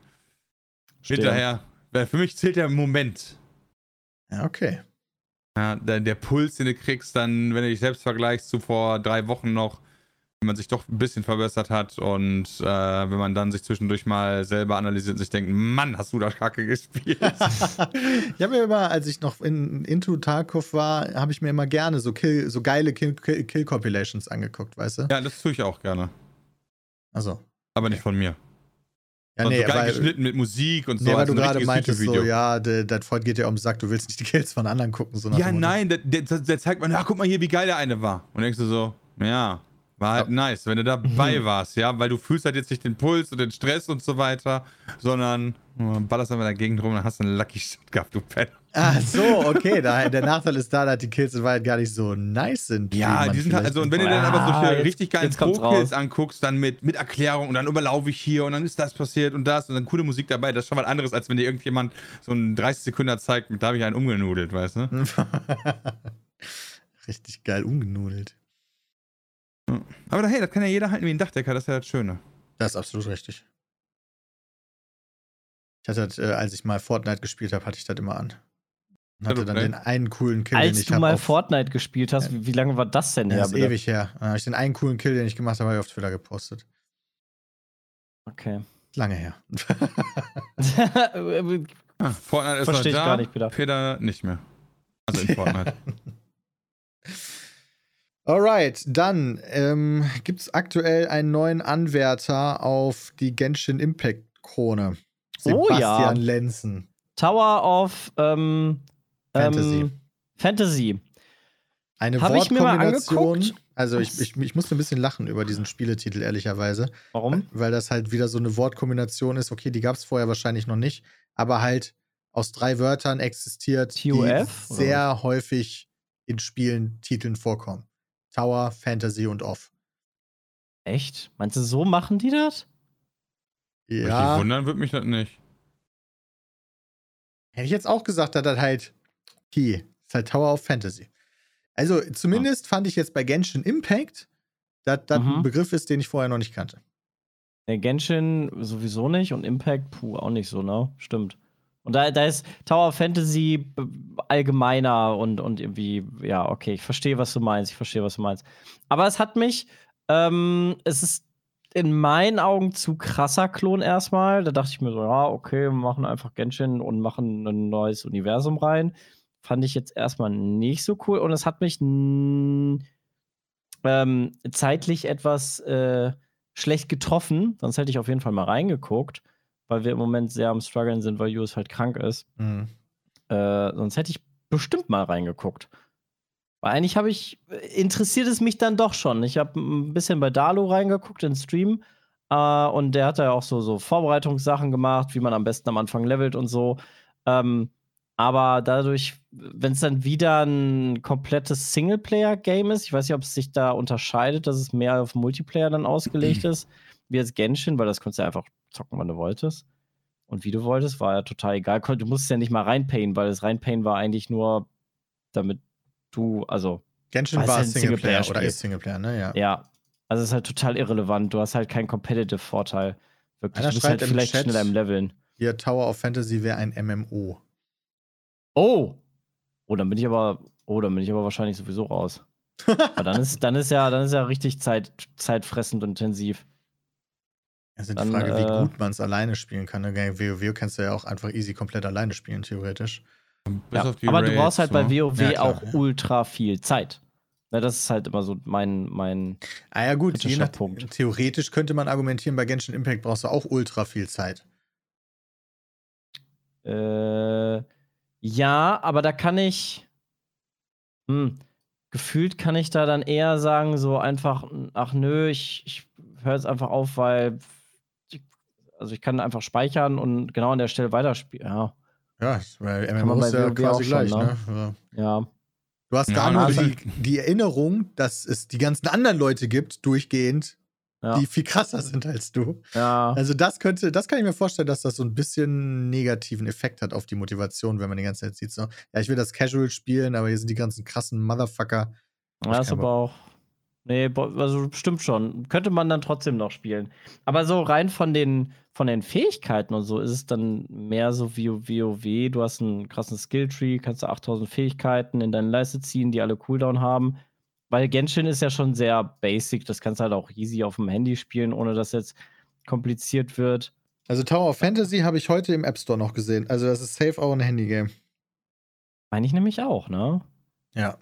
Stimmt. hinterher. Weil für mich zählt der Moment. Ja, okay. Ja, der, der Puls, den du kriegst, dann, wenn du dich selbst vergleichst zu vor drei Wochen noch, wenn man sich doch ein bisschen verbessert hat und äh, wenn man dann sich zwischendurch mal selber analysiert und sich denkt, Mann, hast du da Kacke gespielt. ich habe mir immer, als ich noch in Into Tarkov war, habe ich mir immer gerne so, Kill, so geile Kill- Kill- Kill-Compilations angeguckt, weißt du? ja, das tue ich auch gerne. Also. Aber nicht von mir. Ja, Sondern nee, so geil weil, geschnitten mit Musik und so. nee, weil als du gerade meintest, so, ja, de- dein Freund geht ja um den Sack, du willst nicht die Kills von anderen gucken. So nach Ja, nein, der, der, der zeigt man, ja, guck mal hier, wie geil der eine war. Und denkst du so, ja, war halt Ja. nice, wenn du dabei Mhm. warst, ja, weil du fühlst halt jetzt nicht den Puls und den Stress und so weiter, sondern äh, ballerst einfach in der Gegend rum und hast einen Lucky Shot gehabt, du Penner. Ah, so, okay. Da, der Nachteil ist da, dass die Kills in Wahrheit gar nicht so nice sind. Ja, die sind halt, also, und wenn du dann aber Ah, solche jetzt- richtig kommt's Pro-Kills anguckst, dann mit, mit Erklärung und dann überlaufe ich hier und dann ist das passiert und das und dann coole Musik dabei, das ist schon was anderes, als wenn dir irgendjemand so einen 30 Sekunden zeigt, da habe ich einen umgenudelt, weißt du? Richtig geil umgenudelt. Aber da, hey, das kann ja jeder halten wie ein Dachdecker, das ist ja das Schöne. Das ist absolut richtig. Ich hatte das, äh, als ich mal Fortnite gespielt habe, hatte ich das immer an. Und hatte dann den einen coolen Kill, den Als ich du hab mal Fortnite gespielt hast, wie, lange war das denn Ja, her? das ist bitte? ewig her. Dann habe ich den einen coolen Kill, den ich gemacht habe, habe ich auf Twitter gepostet. Okay. Lange her. Ah, Fortnite ist Versteh noch ich da, gar nicht, Peter. Peter nicht mehr. Also in Fortnite. Alright, dann ähm, gibt es aktuell einen neuen Anwärter auf die Genshin Impact Krone. Oh ja. Sebastian Lenzen. Tower of ähm, Fantasy. Ähm, Fantasy. Eine Hab ich mir mal Wortkombination. angeguckt. Also ich, ich, ich musste ein bisschen lachen über diesen Spieletitel, ehrlicherweise. Warum? Weil das halt wieder so eine Wortkombination ist. Okay, die gab es vorher wahrscheinlich noch nicht, aber halt aus drei Wörtern existiert, die TUF, oder sehr häufig in Spielen, Titeln vorkommen. Tower, Fantasy und Off. Echt? Meinst du, so machen die das? Ja, mich wundern, würde mich das nicht. hätte ich jetzt auch gesagt, dass das halt okay, ist halt Tower of Fantasy. Also zumindest fand ich jetzt bei Genshin Impact, dass das Mhm. ein Begriff ist, den ich vorher noch nicht kannte. Nee, Genshin sowieso nicht und Impact, puh, auch nicht so, ne? Stimmt. Und da, da ist Tower Fantasy allgemeiner und, und irgendwie, ja, okay, ich verstehe, was du meinst, ich verstehe, was du meinst. Aber es hat mich, ähm, es ist in meinen Augen zu krasser Klon erstmal. Da dachte ich mir so, ja, okay, wir machen einfach Genshin und machen ein neues Universum rein. Fand ich jetzt erstmal nicht so cool und es hat mich ähm, zeitlich etwas äh, schlecht getroffen. Sonst hätte ich auf jeden Fall mal reingeguckt, weil wir im Moment sehr am struggeln sind, weil Jules halt krank ist. Mhm. Äh, sonst hätte ich bestimmt mal reingeguckt. Weil eigentlich habe ich, interessiert es mich dann doch schon. Ich habe ein bisschen bei Dalo reingeguckt in Stream äh, und der hat ja auch so, so Vorbereitungssachen gemacht, wie man am besten am Anfang levelt und so. Ähm, aber dadurch, wenn es dann wieder ein komplettes Singleplayer-Game ist, ich weiß nicht, ob es sich da unterscheidet, dass es mehr auf Multiplayer dann ausgelegt ist, wie jetzt Genshin, weil das konntest du ja einfach zocken, wann du wolltest. Und wie du wolltest, war ja total egal. Du musstest ja nicht mal reinpayen, weil das Reinpayen war eigentlich nur, damit du, also. Genshin war Singleplayer, Singleplayer oder ist Singleplayer, ne? Ja. Ja. Also es ist halt total irrelevant. Du hast halt keinen Competitive-Vorteil. Wirklich. Einer du bist halt vielleicht Chat, schneller im Leveln. Hier, Tower of Fantasy wäre ein MMO. Oh! Oh, dann bin ich aber, oh, dann bin ich aber wahrscheinlich sowieso raus. aber dann ist, dann ist ja, dann ist ja richtig Zeit, zeitfressend und intensiv. Es ist die Frage, wie äh, gut man es alleine spielen kann. Ne? WoW kannst du ja auch einfach easy komplett alleine spielen, theoretisch. Ja, aber Raids, du brauchst halt so. bei WoW ja, klar, auch ja. ultra viel Zeit. Ja, das ist halt immer so mein, mein ah ja, gut, je nach, Punkt. Theoretisch könnte man argumentieren, bei Genshin Impact brauchst du auch ultra viel Zeit. Äh, ja, aber da kann ich. Hm, gefühlt kann ich da dann eher sagen, so einfach, ach nö, ich, ich höre jetzt einfach auf, weil also ich kann einfach speichern und genau an der Stelle weiterspielen. Ja. Ja, weil MMO ist ja quasi gleich, schon, ne? ne? Ja. Du hast ja, da nur also die, die, Erinnerung, dass es die ganzen anderen Leute gibt, durchgehend, ja. die viel krasser sind als du. Ja. Also das könnte, das kann ich mir vorstellen, dass das so ein bisschen negativen Effekt hat auf die Motivation, wenn man die ganze Zeit sieht, so, ja, ich will das Casual spielen, aber hier sind die ganzen krassen Motherfucker. Ja, ist aber auch Nee, also stimmt schon. Könnte man dann trotzdem noch spielen. Aber so rein von den, von den Fähigkeiten und so ist es dann mehr so wie WoW. Du hast einen krassen Skilltree, kannst du 8000 Fähigkeiten in deine Leiste ziehen, die alle Cooldown haben. Weil Genshin ist ja schon sehr basic. Das kannst du halt auch easy auf dem Handy spielen, ohne dass jetzt kompliziert wird. Also Tower of Fantasy habe ich heute im App Store noch gesehen. Also das ist safe auch ein Handygame. Meine ich nämlich auch, ne? Ja.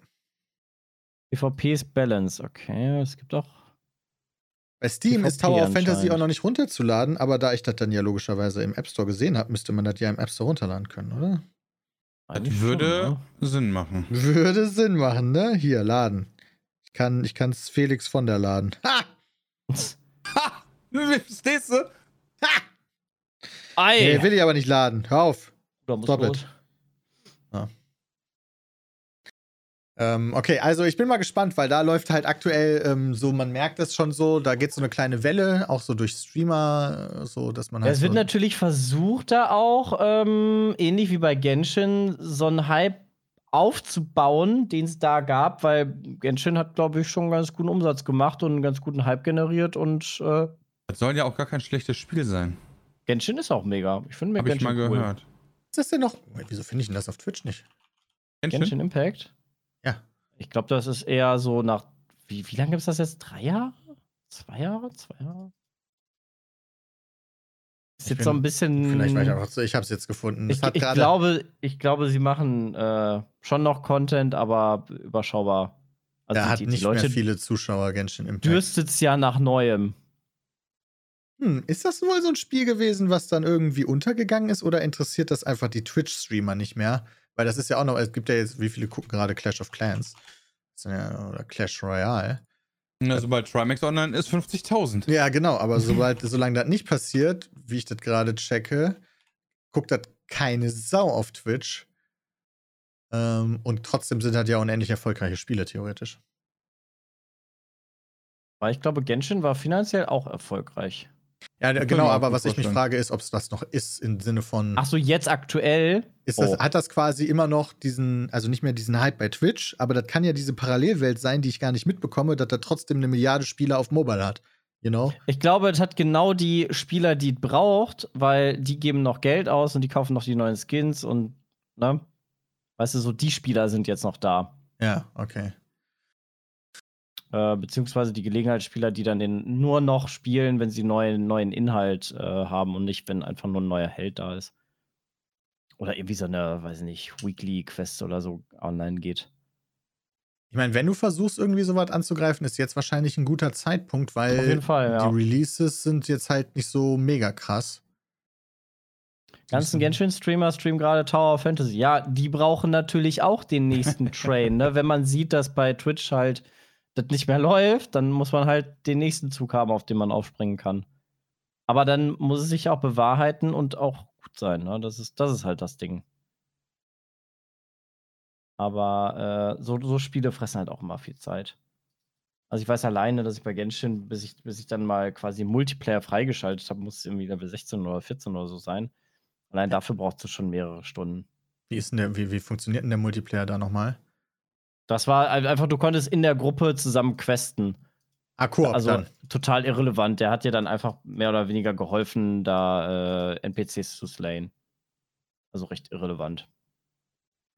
PvP ist Balance, okay. Es gibt auch. Bei Steam PvP ist Tower of Fantasy auch noch nicht runterzuladen, aber da ich das dann ja logischerweise im App Store gesehen habe, müsste man das ja im App Store runterladen können, oder? Das würde schon, ne? Sinn machen. Würde Sinn machen, ne? Hier, laden. Ich kann es Felix von der laden. Ha! ha! Verstehst du? Ha! Ei! Nee, will ich aber nicht laden. Hör auf. Stop Ähm, okay, also ich bin mal gespannt, weil da läuft halt aktuell ähm, so, man merkt das schon so, da geht so eine kleine Welle, auch so durch Streamer, so dass man halt. Ja, es so wird natürlich versucht, da auch, ähm, ähnlich wie bei Genshin, so einen Hype aufzubauen, den es da gab, weil Genshin hat, glaube ich, schon einen ganz guten Umsatz gemacht und einen ganz guten Hype generiert und. Äh, das soll ja auch gar kein schlechtes Spiel sein. Genshin ist auch mega. Ich finde mir Hab Genshin ich mal cool. gehört. Was ist das denn noch? Wieso finde ich denn das auf Twitch nicht? Genshin, Genshin Impact? Ich glaube, das ist eher so nach. Wie, wie lange gibt es das jetzt? Drei Jahre? Zwei Jahre? Zwei Jahre? Ist jetzt bin, so ein bisschen. Vielleicht war ich einfach so, ich habe es jetzt gefunden. Ich, ich glaube, ich glaube, sie machen äh, schon noch Content, aber überschaubar. Also er hat die, die nicht Leute mehr viele Zuschauer, Genshin Impact. Dürstet es ja nach Neuem. Hm, ist das wohl so ein Spiel gewesen, was dann irgendwie untergegangen ist oder interessiert das einfach die Twitch-Streamer nicht mehr? Weil das ist ja auch noch, es gibt ja jetzt, wie viele gucken gerade Clash of Clans? Ja, oder Clash Royale. Na, sobald Trimax online ist, 50.000. Ja, genau, aber sobald, solange das nicht passiert, wie ich das gerade checke, guckt das keine Sau auf Twitch. Ähm, und trotzdem sind halt ja unendlich erfolgreiche Spiele, theoretisch. Weil ich glaube, Genshin war finanziell auch erfolgreich. Ja, genau, aber was ich mich frage, ist, ob es das noch ist im Sinne von. Ach so, jetzt aktuell? Ist das, oh. Hat das quasi immer noch diesen, also nicht mehr diesen Hype bei Twitch, aber das kann ja diese Parallelwelt sein, die ich gar nicht mitbekomme, dass er trotzdem eine Milliarde Spieler auf Mobile hat. You know? Ich glaube, es hat genau die Spieler, die es braucht, weil die geben noch Geld aus und die kaufen noch die neuen Skins und, ne? Weißt du, so die Spieler sind jetzt noch da. Ja, okay. Äh, beziehungsweise die Gelegenheitsspieler, die dann den nur noch spielen, wenn sie neuen, neuen Inhalt äh, haben und nicht, wenn einfach nur ein neuer Held da ist. Oder irgendwie so eine, weiß ich nicht, Weekly-Quest oder so online geht. Ich meine, wenn du versuchst, irgendwie sowas anzugreifen, ist jetzt wahrscheinlich ein guter Zeitpunkt, weil Fall, ja. die Releases sind jetzt halt nicht so mega krass. ganzen Genshin-Streamer streamen gerade Tower of Fantasy. Ja, die brauchen natürlich auch den nächsten Train. Ne? Wenn man sieht, dass bei Twitch halt das nicht mehr läuft, dann muss man halt den nächsten Zug haben, auf den man aufspringen kann. Aber dann muss es sich auch bewahrheiten und auch gut sein. Ne? Das, ist, das ist halt das Ding. Aber äh, so, so Spiele fressen halt auch immer viel Zeit. Also ich weiß alleine, dass ich bei Genshin, bis ich, bis ich dann mal quasi Multiplayer freigeschaltet habe, muss es irgendwie Level 16 oder 14 oder so sein. Allein dafür brauchst du schon mehrere Stunden. Wie, ist denn der, wie, wie funktioniert denn der Multiplayer da nochmal? Das war einfach, du konntest in der Gruppe zusammen questen. Ah, Koop also dann. total irrelevant. Der hat dir dann einfach mehr oder weniger geholfen, da äh, NPCs zu slayen. Also recht irrelevant.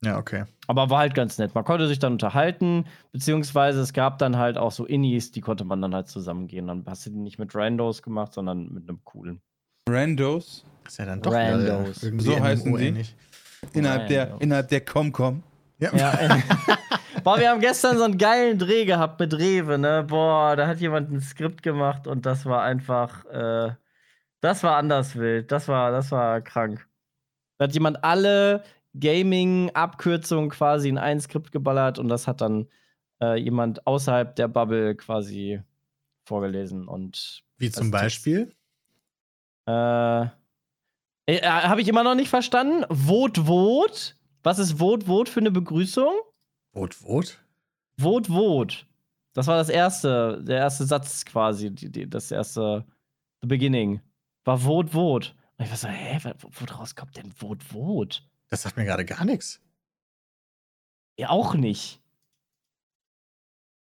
Ja, okay. Aber war halt ganz nett. Man konnte sich dann unterhalten, beziehungsweise es gab dann halt auch so Innis, die konnte man dann halt zusammengehen. Dann hast du die nicht mit Randos gemacht, sondern mit einem coolen. Randos? Das ist ja dann doch Randos. So heißen ähnlich. Innerhalb der, innerhalb der Comcom. Ja. Ja. Boah, wir haben gestern so einen geilen Dreh gehabt mit Rewe, ne? Boah, da hat jemand ein Skript gemacht und das war einfach, äh, das war anders wild. Das war, das war krank. Da hat jemand alle Gaming-Abkürzungen quasi in ein Skript geballert und das hat dann äh, jemand außerhalb der Bubble quasi vorgelesen und Wie zum Text. Beispiel? äh, äh, habe ich immer noch nicht verstanden. Vote, vote. Was ist Vote, vote für eine Begrüßung? Vot, Vot? Vote, vote. Das war das erste, der erste Satz quasi, die, die, das erste, the beginning. War Vote, vote. Und ich war so, hä, wo, wo draus kommt denn Vote, vote? Das sagt mir gerade gar nichts. Ja, auch nicht.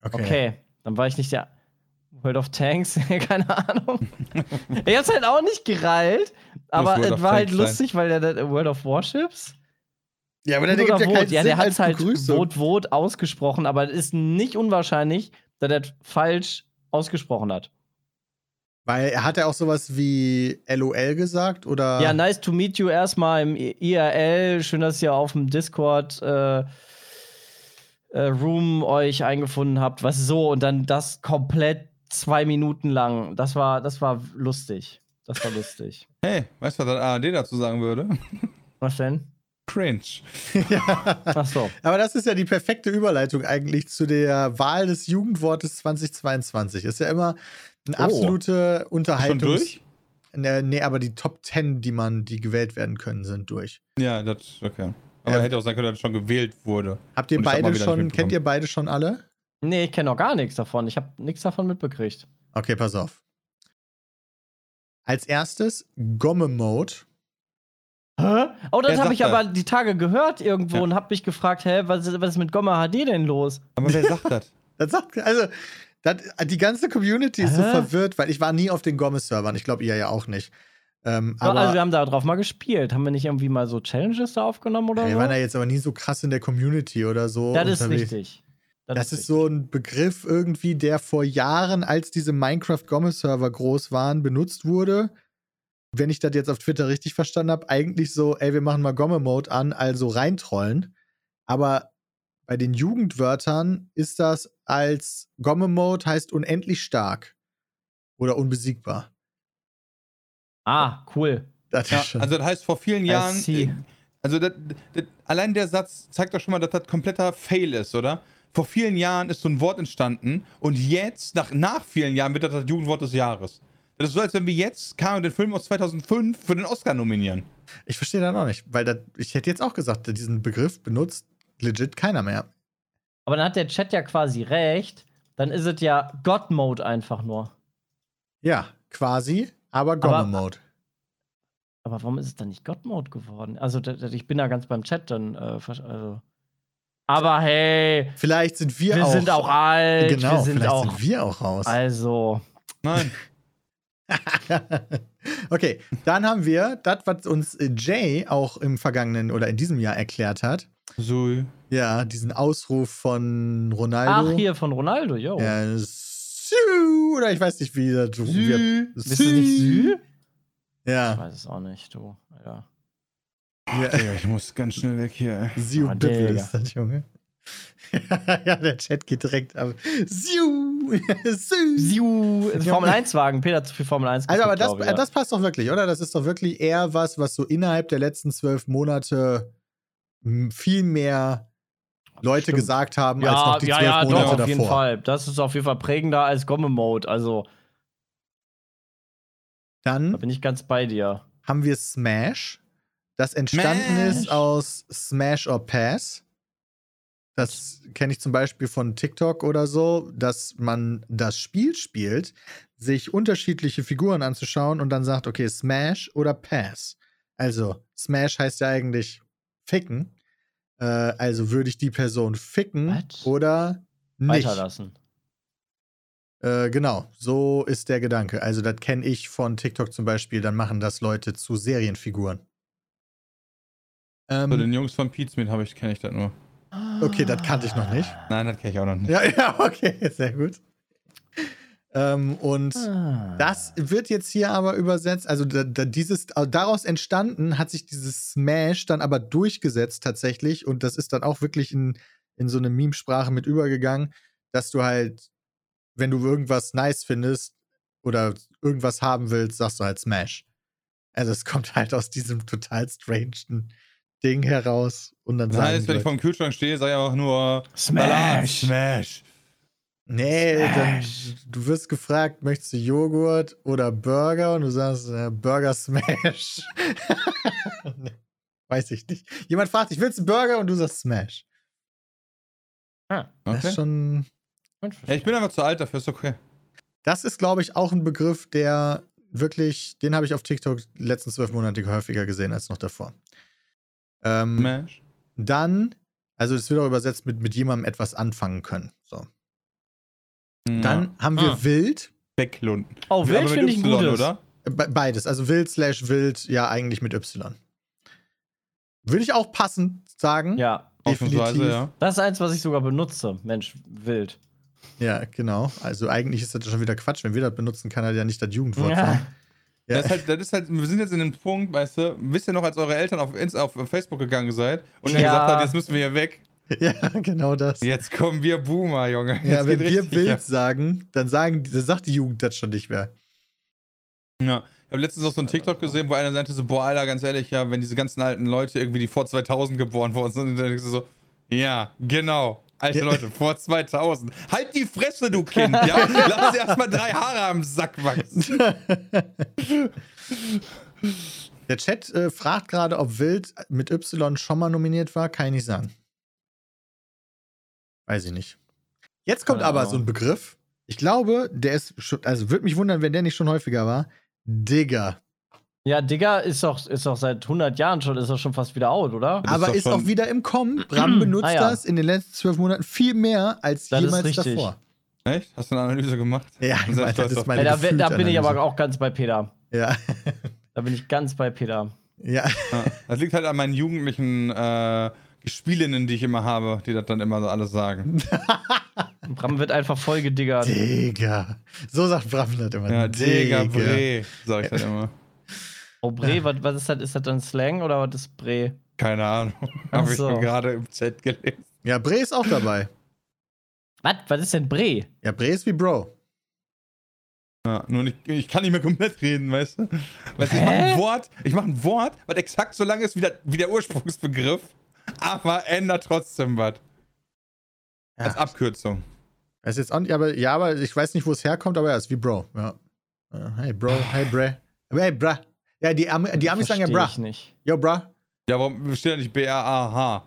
Okay. Okay, dann war ich nicht der World of Tanks, keine Ahnung. ich hab's halt auch nicht gereilt, aber es of war halt Tanks sein. lustig, weil der, der World of Warships. Ja, aber der Vote gibt ja keinen. Ja, der hat als halt. Vote, Vote ausgesprochen, aber es ist nicht unwahrscheinlich, dass er falsch ausgesprochen hat. Weil er hat ja auch sowas wie LOL gesagt oder. Ja, nice to meet you erstmal im IRL. Schön, dass ihr auf dem Discord äh, äh, Room euch eingefunden habt. Was so und dann das komplett zwei Minuten lang. Das war, das war lustig. Das war lustig. Hey, weißt du, was das ARD dazu sagen würde? Was denn? Cringe. Ach so. Aber das ist ja die perfekte Überleitung eigentlich zu der Wahl des Jugendwortes 2022. Ist ja immer eine Oh. absolute Unterhaltung. Schon durch? Nee, nee, aber die Top 10, die man, die gewählt werden können, sind durch. Ja, das, okay. Aber Ja. hätte auch sein können, dass schon gewählt wurde. Habt ihr beide schon, kennt ihr beide schon alle? Nee, ich kenne noch gar nichts davon. Ich habe nichts davon mitbekriegt. Okay, pass auf. Als erstes Gomme-Mode. Hä? Oh, das habe ich aber das? die Tage gehört irgendwo Ja. und habe mich gefragt, hä, was, ist- was ist mit Gomma HD denn los? Aber wer sagt das? Das sagt, also, das, die ganze Community ist so Hä? verwirrt, weil ich war nie auf den Gomme-Servern. Ich glaube, ihr ja auch nicht. Ähm, Ja, aber also wir haben da drauf mal gespielt. Haben wir nicht irgendwie mal so Challenges da aufgenommen oder wir so? waren ja jetzt aber nie so krass in der Community oder so. das ist richtig. Das ist so ein Begriff irgendwie, der vor Jahren, als diese Minecraft-Gomme-Server groß waren, benutzt wurde. Wenn ich das jetzt auf Twitter richtig verstanden habe, eigentlich so, ey, wir machen mal Gomme-Mode an, also reintrollen. Aber bei den Jugendwörtern ist das als Gomme-Mode heißt unendlich stark oder unbesiegbar. Ah, cool. Das Ja, also das heißt, vor vielen Jahren. see. Also das, das, allein der Satz zeigt doch schon mal, dass das kompletter Fail ist, oder? Vor vielen Jahren ist so ein Wort entstanden und jetzt, nach, nach vielen Jahren, wird das das Jugendwort des Jahres. Das ist so, als wenn wir jetzt Kano den Film aus 2005 für den Oscar nominieren. ich verstehe das auch nicht, weil das, ich hätte jetzt auch gesagt, diesen Begriff benutzt legit keiner mehr. Aber dann hat der Chat ja quasi recht. Dann ist es ja God-Mode einfach nur. Ja, quasi, aber Aber- Gomme-Mode. Aber warum ist es dann nicht God-Mode geworden? Also, da- da- ich bin da ganz beim Chat dann. Äh, also. Aber hey, Vielleicht sind wir, wir auch. sind auch alt. Genau, wir sind vielleicht auch. sind wir auch raus. Also. Nein. okay, dann haben wir das, was uns äh, Jay auch im vergangenen oder in diesem Jahr erklärt hat. so. Ja, diesen Ausruf von Ronaldo. Ach, hier von Ronaldo, yo. Ja, Sü, oder ich weiß nicht, wie das wird. Ist das nicht Sü? Ich Ja, weiß es auch nicht, du. Ja. ja. Digga, ich muss ganz schnell weg hier. Siu Oh, Digga. ist das, Junge. ja, der Chat geht direkt ab. Siu! Siu, Formel 1-Wagen. Peter hat zu viel Formel 1 Also, aber geguckt, das, ich, das passt doch wirklich, oder? Das ist doch wirklich eher was, was so innerhalb der letzten zwölf Monate m, viel mehr Leute Stimmt. gesagt haben, als ja, noch die ja, zwölf ja, Monate doch, auf davor. jeden Fall. Das ist auf jeden Fall prägender als Gomme-Mode. Also, da Dann bin ich ganz bei dir. haben wir Smash, das entstanden Smash. ist aus Smash or Pass. Das kenne ich zum Beispiel von TikTok oder so, dass man das Spiel spielt, sich unterschiedliche Figuren anzuschauen und dann sagt, okay, Smash oder Pass. Also, Smash heißt ja eigentlich ficken. Äh, also würde ich die Person ficken What? oder nicht. Weiterlassen. Äh, genau, so ist der Gedanke. Also, das kenne ich von TikTok zum Beispiel, dann machen das Leute zu Serienfiguren. Ähm, So, den Jungs von Pete Smith habe ich, kenne ich das nur. Okay, das kannte ich noch nicht. Nein, das kenne ich auch noch nicht. ja, ja, okay, sehr gut. Ähm, und Ah. das wird jetzt hier aber übersetzt, also da, da dieses, daraus entstanden hat sich dieses Smash dann aber durchgesetzt tatsächlich und das ist dann auch wirklich in, in so eine Meme-Sprache mit übergegangen, dass du halt, wenn du irgendwas nice findest oder irgendwas haben willst, sagst du halt Smash. Also es kommt halt aus diesem total strangen Ding heraus und dann Das sagen heißt, wenn ich vor dem Kühlschrank stehe, sage ich einfach nur Smash. Smash. Nee, dann, Smash. du wirst gefragt, möchtest du Joghurt oder Burger? Und du sagst, äh, Burger Smash. nee, weiß ich nicht. Jemand fragt dich, willst du einen Burger? Und du sagst Smash. Ah, Das Okay. ist schon. Ja, ich bin einfach zu alt dafür, ist okay. Das ist, glaube ich, auch ein Begriff, der wirklich, den habe ich auf TikTok die letzten zwölf Monate häufiger gesehen als noch davor. Ähm, Smash. dann, also es wird auch übersetzt mit, mit jemandem etwas anfangen können. So. Dann haben wir Ah. Wild. Weglunden. Oh, Wild finde ich ein gutes. oder? Be beides. Also wild slash wild, ja, eigentlich mit Y. Würde ich auch passend sagen. Ja, Ausnahmsweise, ja. das ist eins, was ich sogar benutze. Mensch, wild. Ja, genau. Also eigentlich ist das schon wieder Quatsch. Wenn wir das benutzen, kann er ja nicht das Jugendwort Ja. sein. Ja. Das, ist halt, das ist halt, wir sind jetzt in dem Punkt, weißt du, wisst ihr noch, als eure Eltern auf, Inst- auf Facebook gegangen seid und ihr Ja. gesagt habt, jetzt müssen wir hier weg. ja, genau das. Jetzt kommen wir Boomer, Junge. Ja, Jetzt wenn wir richtig wild ab. sagen, dann sagen, dann sagt die Jugend das schon nicht mehr. Ja. Ich habe letztens auch so ein TikTok gesehen, wo einer sagte so, boah, Alter, ganz ehrlich, ja, wenn diese ganzen alten Leute irgendwie, die vor 2000 geboren worden sind, dann denkst du so, ja, genau. Alte. Leute, vor 2000. Halt die Fresse, du Kind, ja? Lass dir erstmal drei Haare am Sack wachsen. Der Chat äh, fragt gerade, ob Wild mit Y schon mal nominiert war. Kann ich nicht sagen. Weiß ich nicht. Jetzt kommt Keine aber so ein Begriff. Ich glaube, der ist schon, also würde mich wundern, wenn der nicht schon häufiger war. Digger. Ja, Digga ist doch, ist doch seit 100 Jahren schon, ist doch schon fast wieder out, oder? Das ist aber doch ist auch wieder im Kommen. Bram benutzt Ah, ja. das in den letzten zwölf Monaten viel mehr als Das jemals davor. Echt? Hast du eine Analyse gemacht? Ja, ich sagst, das ist meine Ey, da, bin- da bin ich aber auch ganz bei Peter. Ja. Da bin ich ganz bei Peter. ja. Ja, das liegt halt an meinen jugendlichen äh, Gespielinnen, die ich immer habe, die das dann immer so alles sagen. Bram wird einfach voll gediggert. Digga. So sagt Bram das immer. Ja, Digga, Bre, sag ich dann immer. Oh, Bre, was, was ist das? Ist das dann Slang oder was ist Bre? Keine Ahnung. Habe ich so. nur gerade im Chat gelesen. Ja, Bre ist auch dabei. Was? Was ist denn Bre? Ja, Bre ist wie Bro. Ja, nur nicht, ich kann nicht mehr komplett reden, weißt du? Weißt, du, ich mache ein Wort, ich mache ein Wort, was exakt so lang ist wie der, wie der Ursprungsbegriff, aber ändert trotzdem was. Als Ja. Abkürzung. Weiß jetzt auch nicht, aber ja, aber ich weiß nicht, wo es herkommt, aber er ist wie Bro. Ja. Äh, Hey Bro, hey Bre. Hey Bra. Ja, die, Am die Amis sagen ja Versteh Bra. ich nicht. Yo, Bra. Ja, warum steht da nicht B-R-A-H?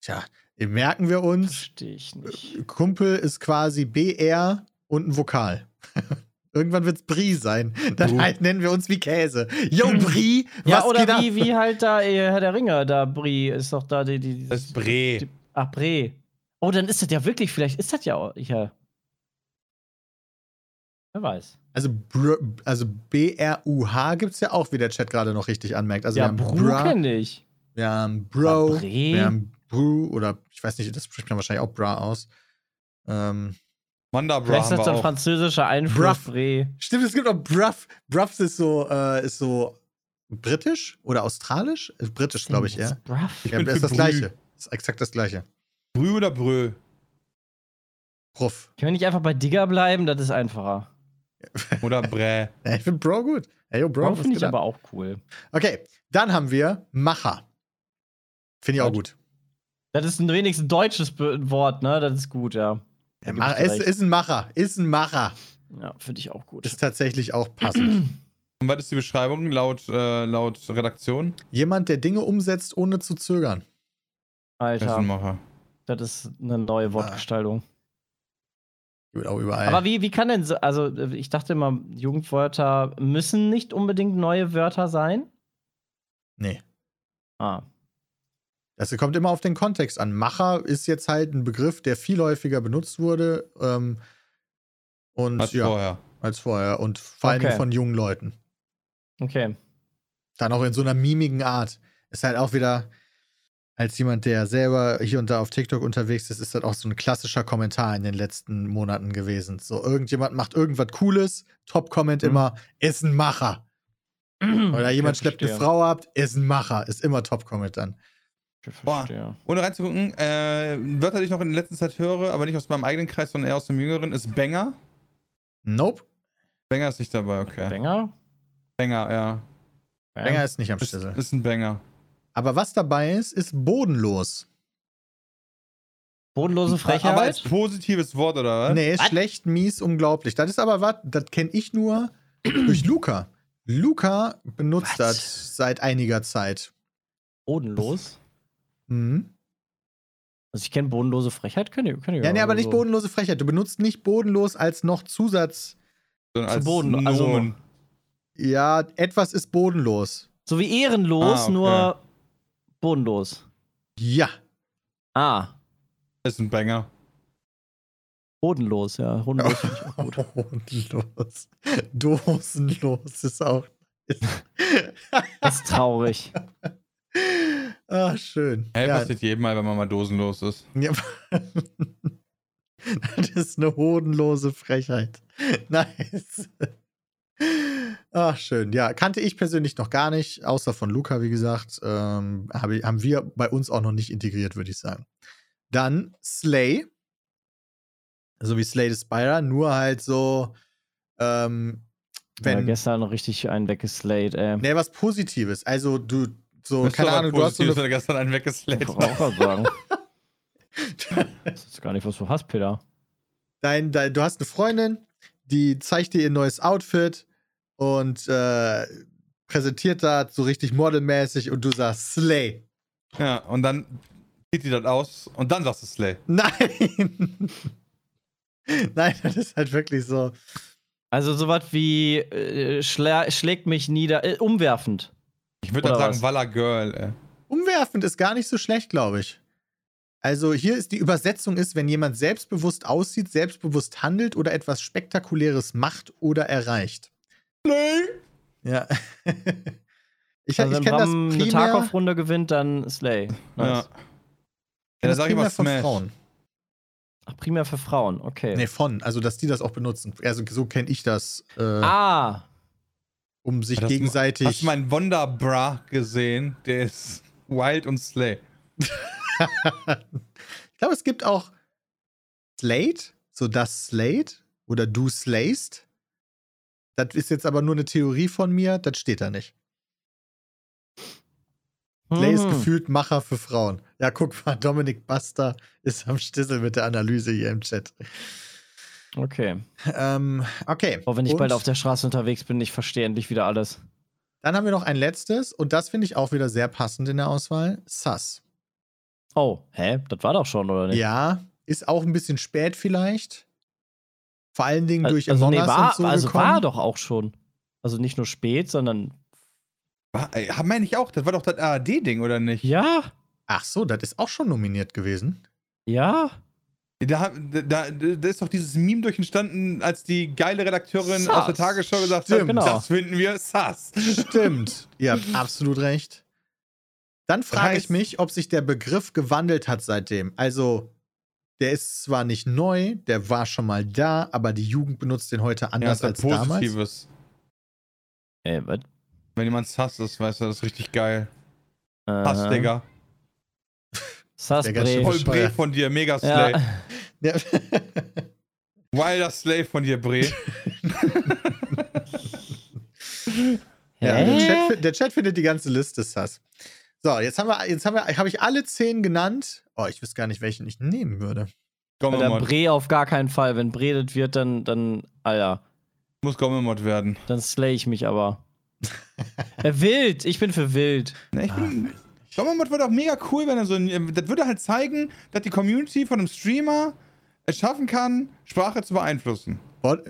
Tja, merken wir uns. Verstehe ich nicht. Kumpel ist quasi BR und ein Vokal. Irgendwann wird's Brie sein. Dann Uh. halt nennen wir uns wie Käse. Yo, Brie, was Ja, oder wie, wie halt da äh, Herr der Ringe, da Brie ist doch da die. die Das ist Bre. die- Ach, Bre. Oh, dann ist das ja wirklich, vielleicht ist das ja auch. Ja. Wer weiß. Also, Br also B-R-U-H gibt's ja auch, wie der Chat gerade noch richtig anmerkt. Also, ja, wir haben Bru Bra, kenne ich. wir haben Bro, wir haben Bru oder ich weiß nicht, das spricht man wahrscheinlich auch Bra aus. Ähm, Mandabra Vielleicht ist das ein französischer Einfluss, Bruff. Stimmt, es gibt auch Bruff. Bruff ist so, äh, ist so britisch oder australisch? Ist britisch, glaube ich, Was ja. ist Bruff? Ich Ja, ist das Brü. gleiche. Ist exakt das gleiche. Brü oder Brö? Ruff. Können wir nicht einfach bei Digger bleiben? Das ist einfacher. Oder Brä. Ja, ich finde Bro gut. Hey, yo, Bro, Bro finde ich aber auch cool. Okay, dann haben wir Macher. Finde ich auch gut. Das ist ein wenigstens deutsches Wort, ne? Das ist gut, ja. Ja, Macher, ist, ist ein Macher. Ist ein Macher. Ja, finde ich auch gut. Ist tatsächlich auch passend. Und was ist die Beschreibung laut, äh, laut Redaktion? Jemand, der Dinge umsetzt, ohne zu zögern. Alter, Fessenmacher. das ist eine neue Wortgestaltung. Auch überall. Aber wie, wie kann denn so, also ich dachte immer, Jugendwörter müssen nicht unbedingt neue Wörter sein. nee. Ah, Das kommt immer auf den Kontext an. Macher ist jetzt halt ein Begriff, der viel häufiger benutzt wurde. Ähm, und Als ja, vorher. als vorher. Und vor allen Okay. Dingen von jungen Leuten. okay. Dann auch in so einer mimigen Art. Ist halt auch wieder, als jemand, der selber hier und da auf TikTok unterwegs ist, ist das auch so ein klassischer Kommentar in den letzten Monaten gewesen. So, irgendjemand macht irgendwas Cooles, Top-Comment Mhm. immer, ist ein Macher. Oder jemand schleppt eine. Frau ab, ist ein Macher. Ist immer Top-Comment dann. Ich Boah. Ohne reinzugucken, äh, Wörter, die ich noch in der letzten Zeit höre, aber nicht aus meinem eigenen Kreis, sondern eher aus dem jüngeren, ist Banger. Nope. Banger ist nicht dabei, okay. Banger? Banger, ja. Banger ist nicht am Ist, Schlüssel. ist ein Banger. Aber was dabei ist, ist bodenlos. Bodenlose Frechheit? Aber als positives Wort, oder was? Nee, Was? schlecht, mies, unglaublich. Das ist aber was, das kenne ich nur durch Luca. Luca benutzt Was? das seit einiger Zeit. Bodenlos? Mhm. Also ich kenne bodenlose Frechheit, kenne ich. Kenn ich Ja, nee, aber so. nicht bodenlose Frechheit. Du benutzt nicht bodenlos als noch Zusatz. Sondern Zu als Boden, also-. Ja, etwas ist bodenlos. So wie ehrenlos, Ah, okay. nur bodenlos. Ja. Ah, Ist ein Banger. bodenlos, ja. Bodenlos finde ich auch gut. Bodenlos. Dosenlos ist auch. Ist Das ist traurig. Ach, schön. Hey, ja, passiert jedem Mal, wenn man mal dosenlos ist. Ja. Das ist eine hodenlose Frechheit. Nice. Ach, schön. Ja, kannte ich persönlich noch gar nicht, außer von Luca, wie gesagt. Ähm, hab ich, haben wir bei uns auch noch nicht integriert, würde ich sagen. Dann Slay. So wie Slay the Spire, nur halt so, ähm, Wenn wenn. gestern noch richtig einen weggeslayt, ey. Nee, was Positives. Also, du, so, Das keine Ahnung, du hast so eine. er gestern einen weggeslayt. Ich auch grad sagen. Das ist gar nicht, was du hast, Peter. dein, dein, du hast eine Freundin, die zeigt dir ihr neues Outfit und äh, präsentiert das so richtig modelmäßig und du sagst Slay. Ja, und dann zieht die das aus und dann sagst du Slay. Nein! Nein, das ist halt wirklich so. Also sowas wie äh, schla schlägt mich nieder, äh, umwerfend. Ich würde dann sagen, Walla Girl, ey. Umwerfend ist gar nicht so schlecht, glaube ich. Also hier ist die Übersetzung ist, wenn jemand selbstbewusst aussieht, selbstbewusst handelt oder etwas Spektakuläres macht oder erreicht. Slay! Ja. ich Also ich wenn kenne das Bram eine Tarkov-Runde gewinnt, dann Slay. Ja. Nice. kenn Ja, das sag ich mal von Smash. Frauen. Ach, primär für Frauen, okay. Nee, von. Also, dass die das auch benutzen. Also, so kenne ich das, äh, Ah, um sich Das- gegenseitig. Hast du meinen Wonderbra gesehen? Der ist wild und Slay. ich glaube, es gibt auch Slate, so das Slate oder du slayst. Das ist jetzt aber nur eine Theorie von mir, das steht da nicht. Slay ist Mhm. gefühlt Macher für Frauen. Ja, guck mal, Dominik Buster ist am Stissel mit der Analyse hier im Chat. Okay. Ähm, okay. Oh, wenn ich Und bald auf der Straße unterwegs bin, ich verstehe endlich wieder alles. Dann haben wir noch ein letztes und das finde ich auch wieder sehr passend in der Auswahl. Sus. Oh, hä? Das war doch schon, oder nicht? Ja, ist auch ein bisschen spät vielleicht. Vor allen Dingen durch also, nee, war, und so also gekommen. war doch auch schon. Also nicht nur spät, sondern War- ey, Meine ich auch, das war doch das ARD-Ding, oder nicht? ja, Ach so, das ist auch schon nominiert gewesen. ja. Da, da, da ist doch dieses Meme durch entstanden, als die geile Redakteurin Sass. aus der Tagesschau gesagt Stimmt. hat, Genau. das finden wir sass. Stimmt. Ihr habt absolut recht. Dann frage ich mich, ob sich der Begriff gewandelt hat seitdem. Also, der ist zwar nicht neu, der war schon mal da, aber die Jugend benutzt den heute Ja, anders ist ein als damals. Positives. Ey, was? Wenn jemand sass ist, weißt du, das ist richtig geil. Äh, Sass, Digga. Sassbre. Voll. Bre von dir, mega Slay. Ja. Ja. Wilder Slave von dir, Bre. Ja, der? Chat, der Chat findet die ganze Liste, Sass. So, jetzt haben wir, jetzt haben wir, habe ich alle zehn genannt. Oh, ich wüsste gar nicht, welchen ich nehmen würde. Gommemod. Alter, Bre auf gar keinen Fall. Wenn Bredet wird, dann, dann, Alter, Muss Gommemod werden. dann slay ich mich aber. äh, wild, ich bin für wild. Ne, ich bin. Gommemod wird auch mega cool, wenn er so ein. Das würde halt zeigen, dass die Community von einem Streamer es schaffen kann, Sprache zu beeinflussen.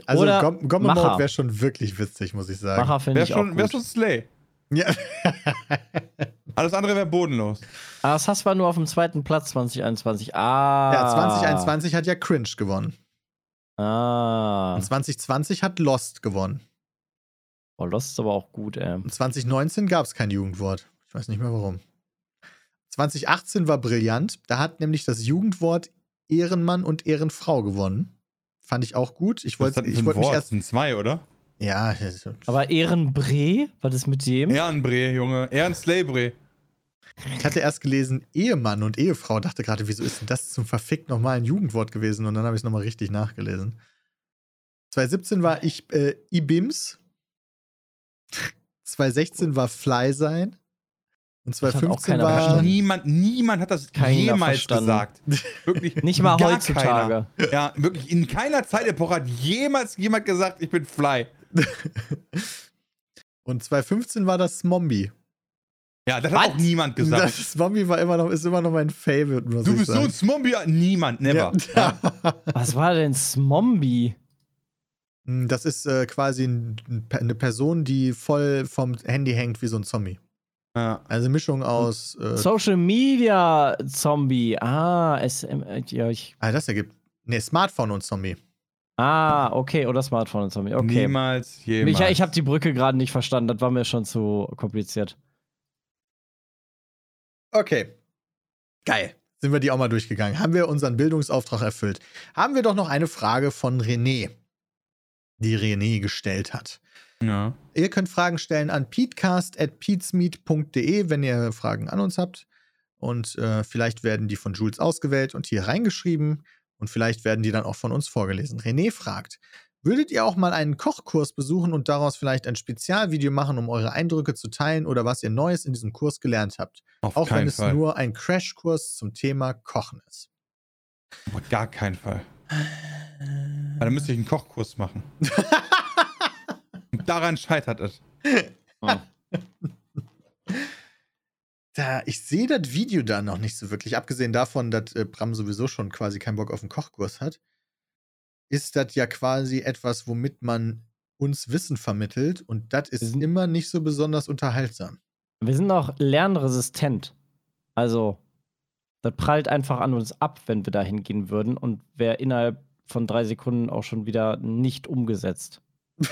Also Oder Gom Gomme Macher. Mode wäre schon wirklich witzig, muss ich sagen. Macher finde Wäre ich auch schon, gut. wär schon Slay. Ja. Alles andere wäre bodenlos. Das hast du nur auf dem zweiten Platz 2021. Ah. ja, 2021 hat ja Cringe gewonnen. Ah. Und 2020 hat Lost gewonnen. Oh, Lost ist aber auch gut, ey. Und 2019 gab es kein Jugendwort. Ich weiß nicht mehr warum. 2018 war brillant. Da hat nämlich das Jugendwort Ehrenmann und Ehrenfrau gewonnen. Fand ich auch gut. Ich wollte ich wollte mich erst. Das sind zwei, oder? Ja, Aber Ehrenbre, was ist mit dem? Ehrenbre, Junge. Ehrenslay-Bre. Ich hatte erst gelesen Ehemann und Ehefrau. Dachte gerade, wieso ist denn das zum verfickt nochmal ein Jugendwort gewesen? Und dann habe ich es nochmal richtig nachgelesen. 2017 war ich äh, Ibims. 2016 war Fly sein. Und hat auch 2015 keiner war. verstanden. Niemand, niemand hat das Keiner jemals verstanden. gesagt. Wirklich. Nicht mal gar heutzutage. Keiner. Ja, wirklich. In keiner Zeitepoche hat jemals jemand gesagt, ich bin Fly. Und 2015 war das Mombi. Ja, das hat Was? auch niemand gesagt. Das Mombi war immer noch, ist immer noch mein Favorite, muss du ich bist so ein Smombie. Niemand, never. Ja. Was war denn Smombi? Hm, Das ist äh, quasi ein, eine Person, die voll vom Handy hängt wie so ein Zombie. Ja. Also Mischung aus. Äh, Social Media Zombie. Ah, SM, äh, ja, ich, ah, das ergibt. Nee, Smartphone und Zombie. ah, okay, oder Smartphone und Zombie. Okay. Niemals, jemals. Ich, ich habe die Brücke gerade nicht verstanden, das war mir schon zu kompliziert. Okay. Geil. Sind wir die auch mal durchgegangen. Haben wir unseren Bildungsauftrag erfüllt. Haben wir doch noch eine Frage von René, die René gestellt hat. ja. Ihr könnt Fragen stellen an peatcast.peatsmeet.de, wenn ihr Fragen an uns habt. Und äh, vielleicht werden die von Jules ausgewählt und hier reingeschrieben. Und vielleicht werden die dann auch von uns vorgelesen. René fragt: Würdet ihr auch mal einen Kochkurs besuchen und daraus vielleicht ein Spezialvideo machen, um eure Eindrücke zu teilen oder was ihr Neues in diesem Kurs gelernt habt? Auf Auch wenn es Fall. nur ein Crashkurs zum Thema Kochen ist. Auf gar keinen Fall. Aber dann müsste ich einen Kochkurs machen. Und daran scheitert es. Da, ich sehe das Video da noch nicht so wirklich. Abgesehen davon, dass äh, Bram sowieso schon quasi keinen Bock auf einen Kochkurs hat, ist das ja quasi etwas, womit man uns Wissen vermittelt. Und das ist Mhm. immer nicht so besonders unterhaltsam. Wir sind auch lernresistent. Also, das prallt einfach an uns ab, wenn wir da hingehen würden und wäre innerhalb von drei Sekunden auch schon wieder nicht umgesetzt.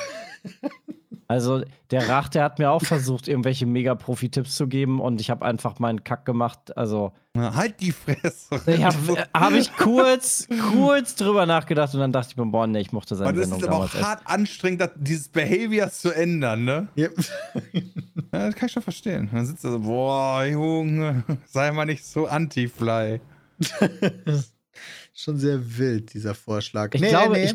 also, der Rach, der hat mir auch versucht, irgendwelche Mega-Profi-Tipps zu geben und ich habe einfach meinen Kack gemacht. Also, Na, halt die Fresse. ich habe hab ich kurz, kurz drüber nachgedacht und dann dachte ich mir, boah, nee, ich mochte seine Und es Sendung ist aber auch damals echt. hart anstrengend, das, dieses Behavior zu ändern, ne? Ja. Ja, das kann ich schon verstehen. Dann sitzt er so, boah, Junge, sei mal nicht so anti-fly. Schon sehr wild, dieser Vorschlag. Ich glaube, ich-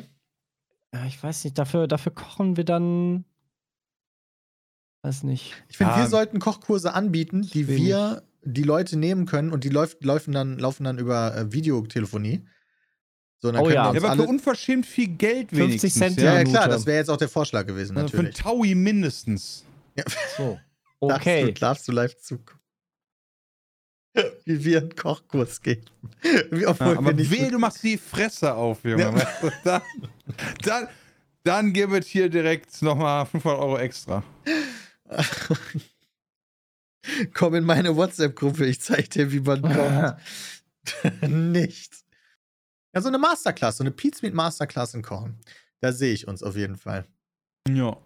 Ja, ich weiß nicht, dafür, dafür kochen wir dann. Weiß nicht. Ich finde, Ja. wir sollten Kochkurse anbieten, die Wenig. wir die Leute nehmen können und die läuft, laufen, dann, laufen dann über äh, Videotelefonie. So, dann Oh können ja. wir Ja, uns aber für unverschämt viel Geld 50 wenigstens. Cent Ja, ja. ja, klar, das wäre jetzt auch der Vorschlag gewesen, Also für einen natürlich. Taui mindestens. So. Darfst du, Okay. darfst du live zugucken. Wie wir einen Kochkurs geben. Wie, Ja, wir aber nicht wehe, du machst die Fresse auf, Junge. Ja. Dann, dann, dann gib es hier direkt nochmal 500 Euro extra. Komm in meine WhatsApp-Gruppe, ich zeig dir, wie man kocht. nicht. Ja, so eine Masterclass, so eine Pizmeet Masterclass in Kochen. Da sehe ich uns auf jeden Fall. Ja.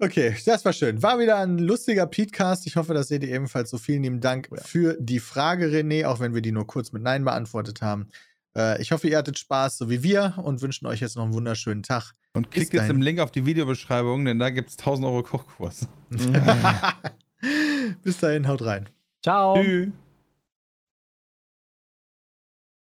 Okay, das war schön. War wieder ein lustiger Petecast. Ich hoffe, das seht ihr ebenfalls so. Vielen lieben Dank für die Frage, René, auch wenn wir die nur kurz mit Nein beantwortet haben. Äh, ich hoffe, ihr hattet Spaß, so wie wir, und wünschen euch jetzt noch einen wunderschönen Tag. Und klickt jetzt im Link auf die Videobeschreibung, denn da gibt es 1000 Euro Kochkurs. Bis dahin, haut rein. Ciao. Tschüss.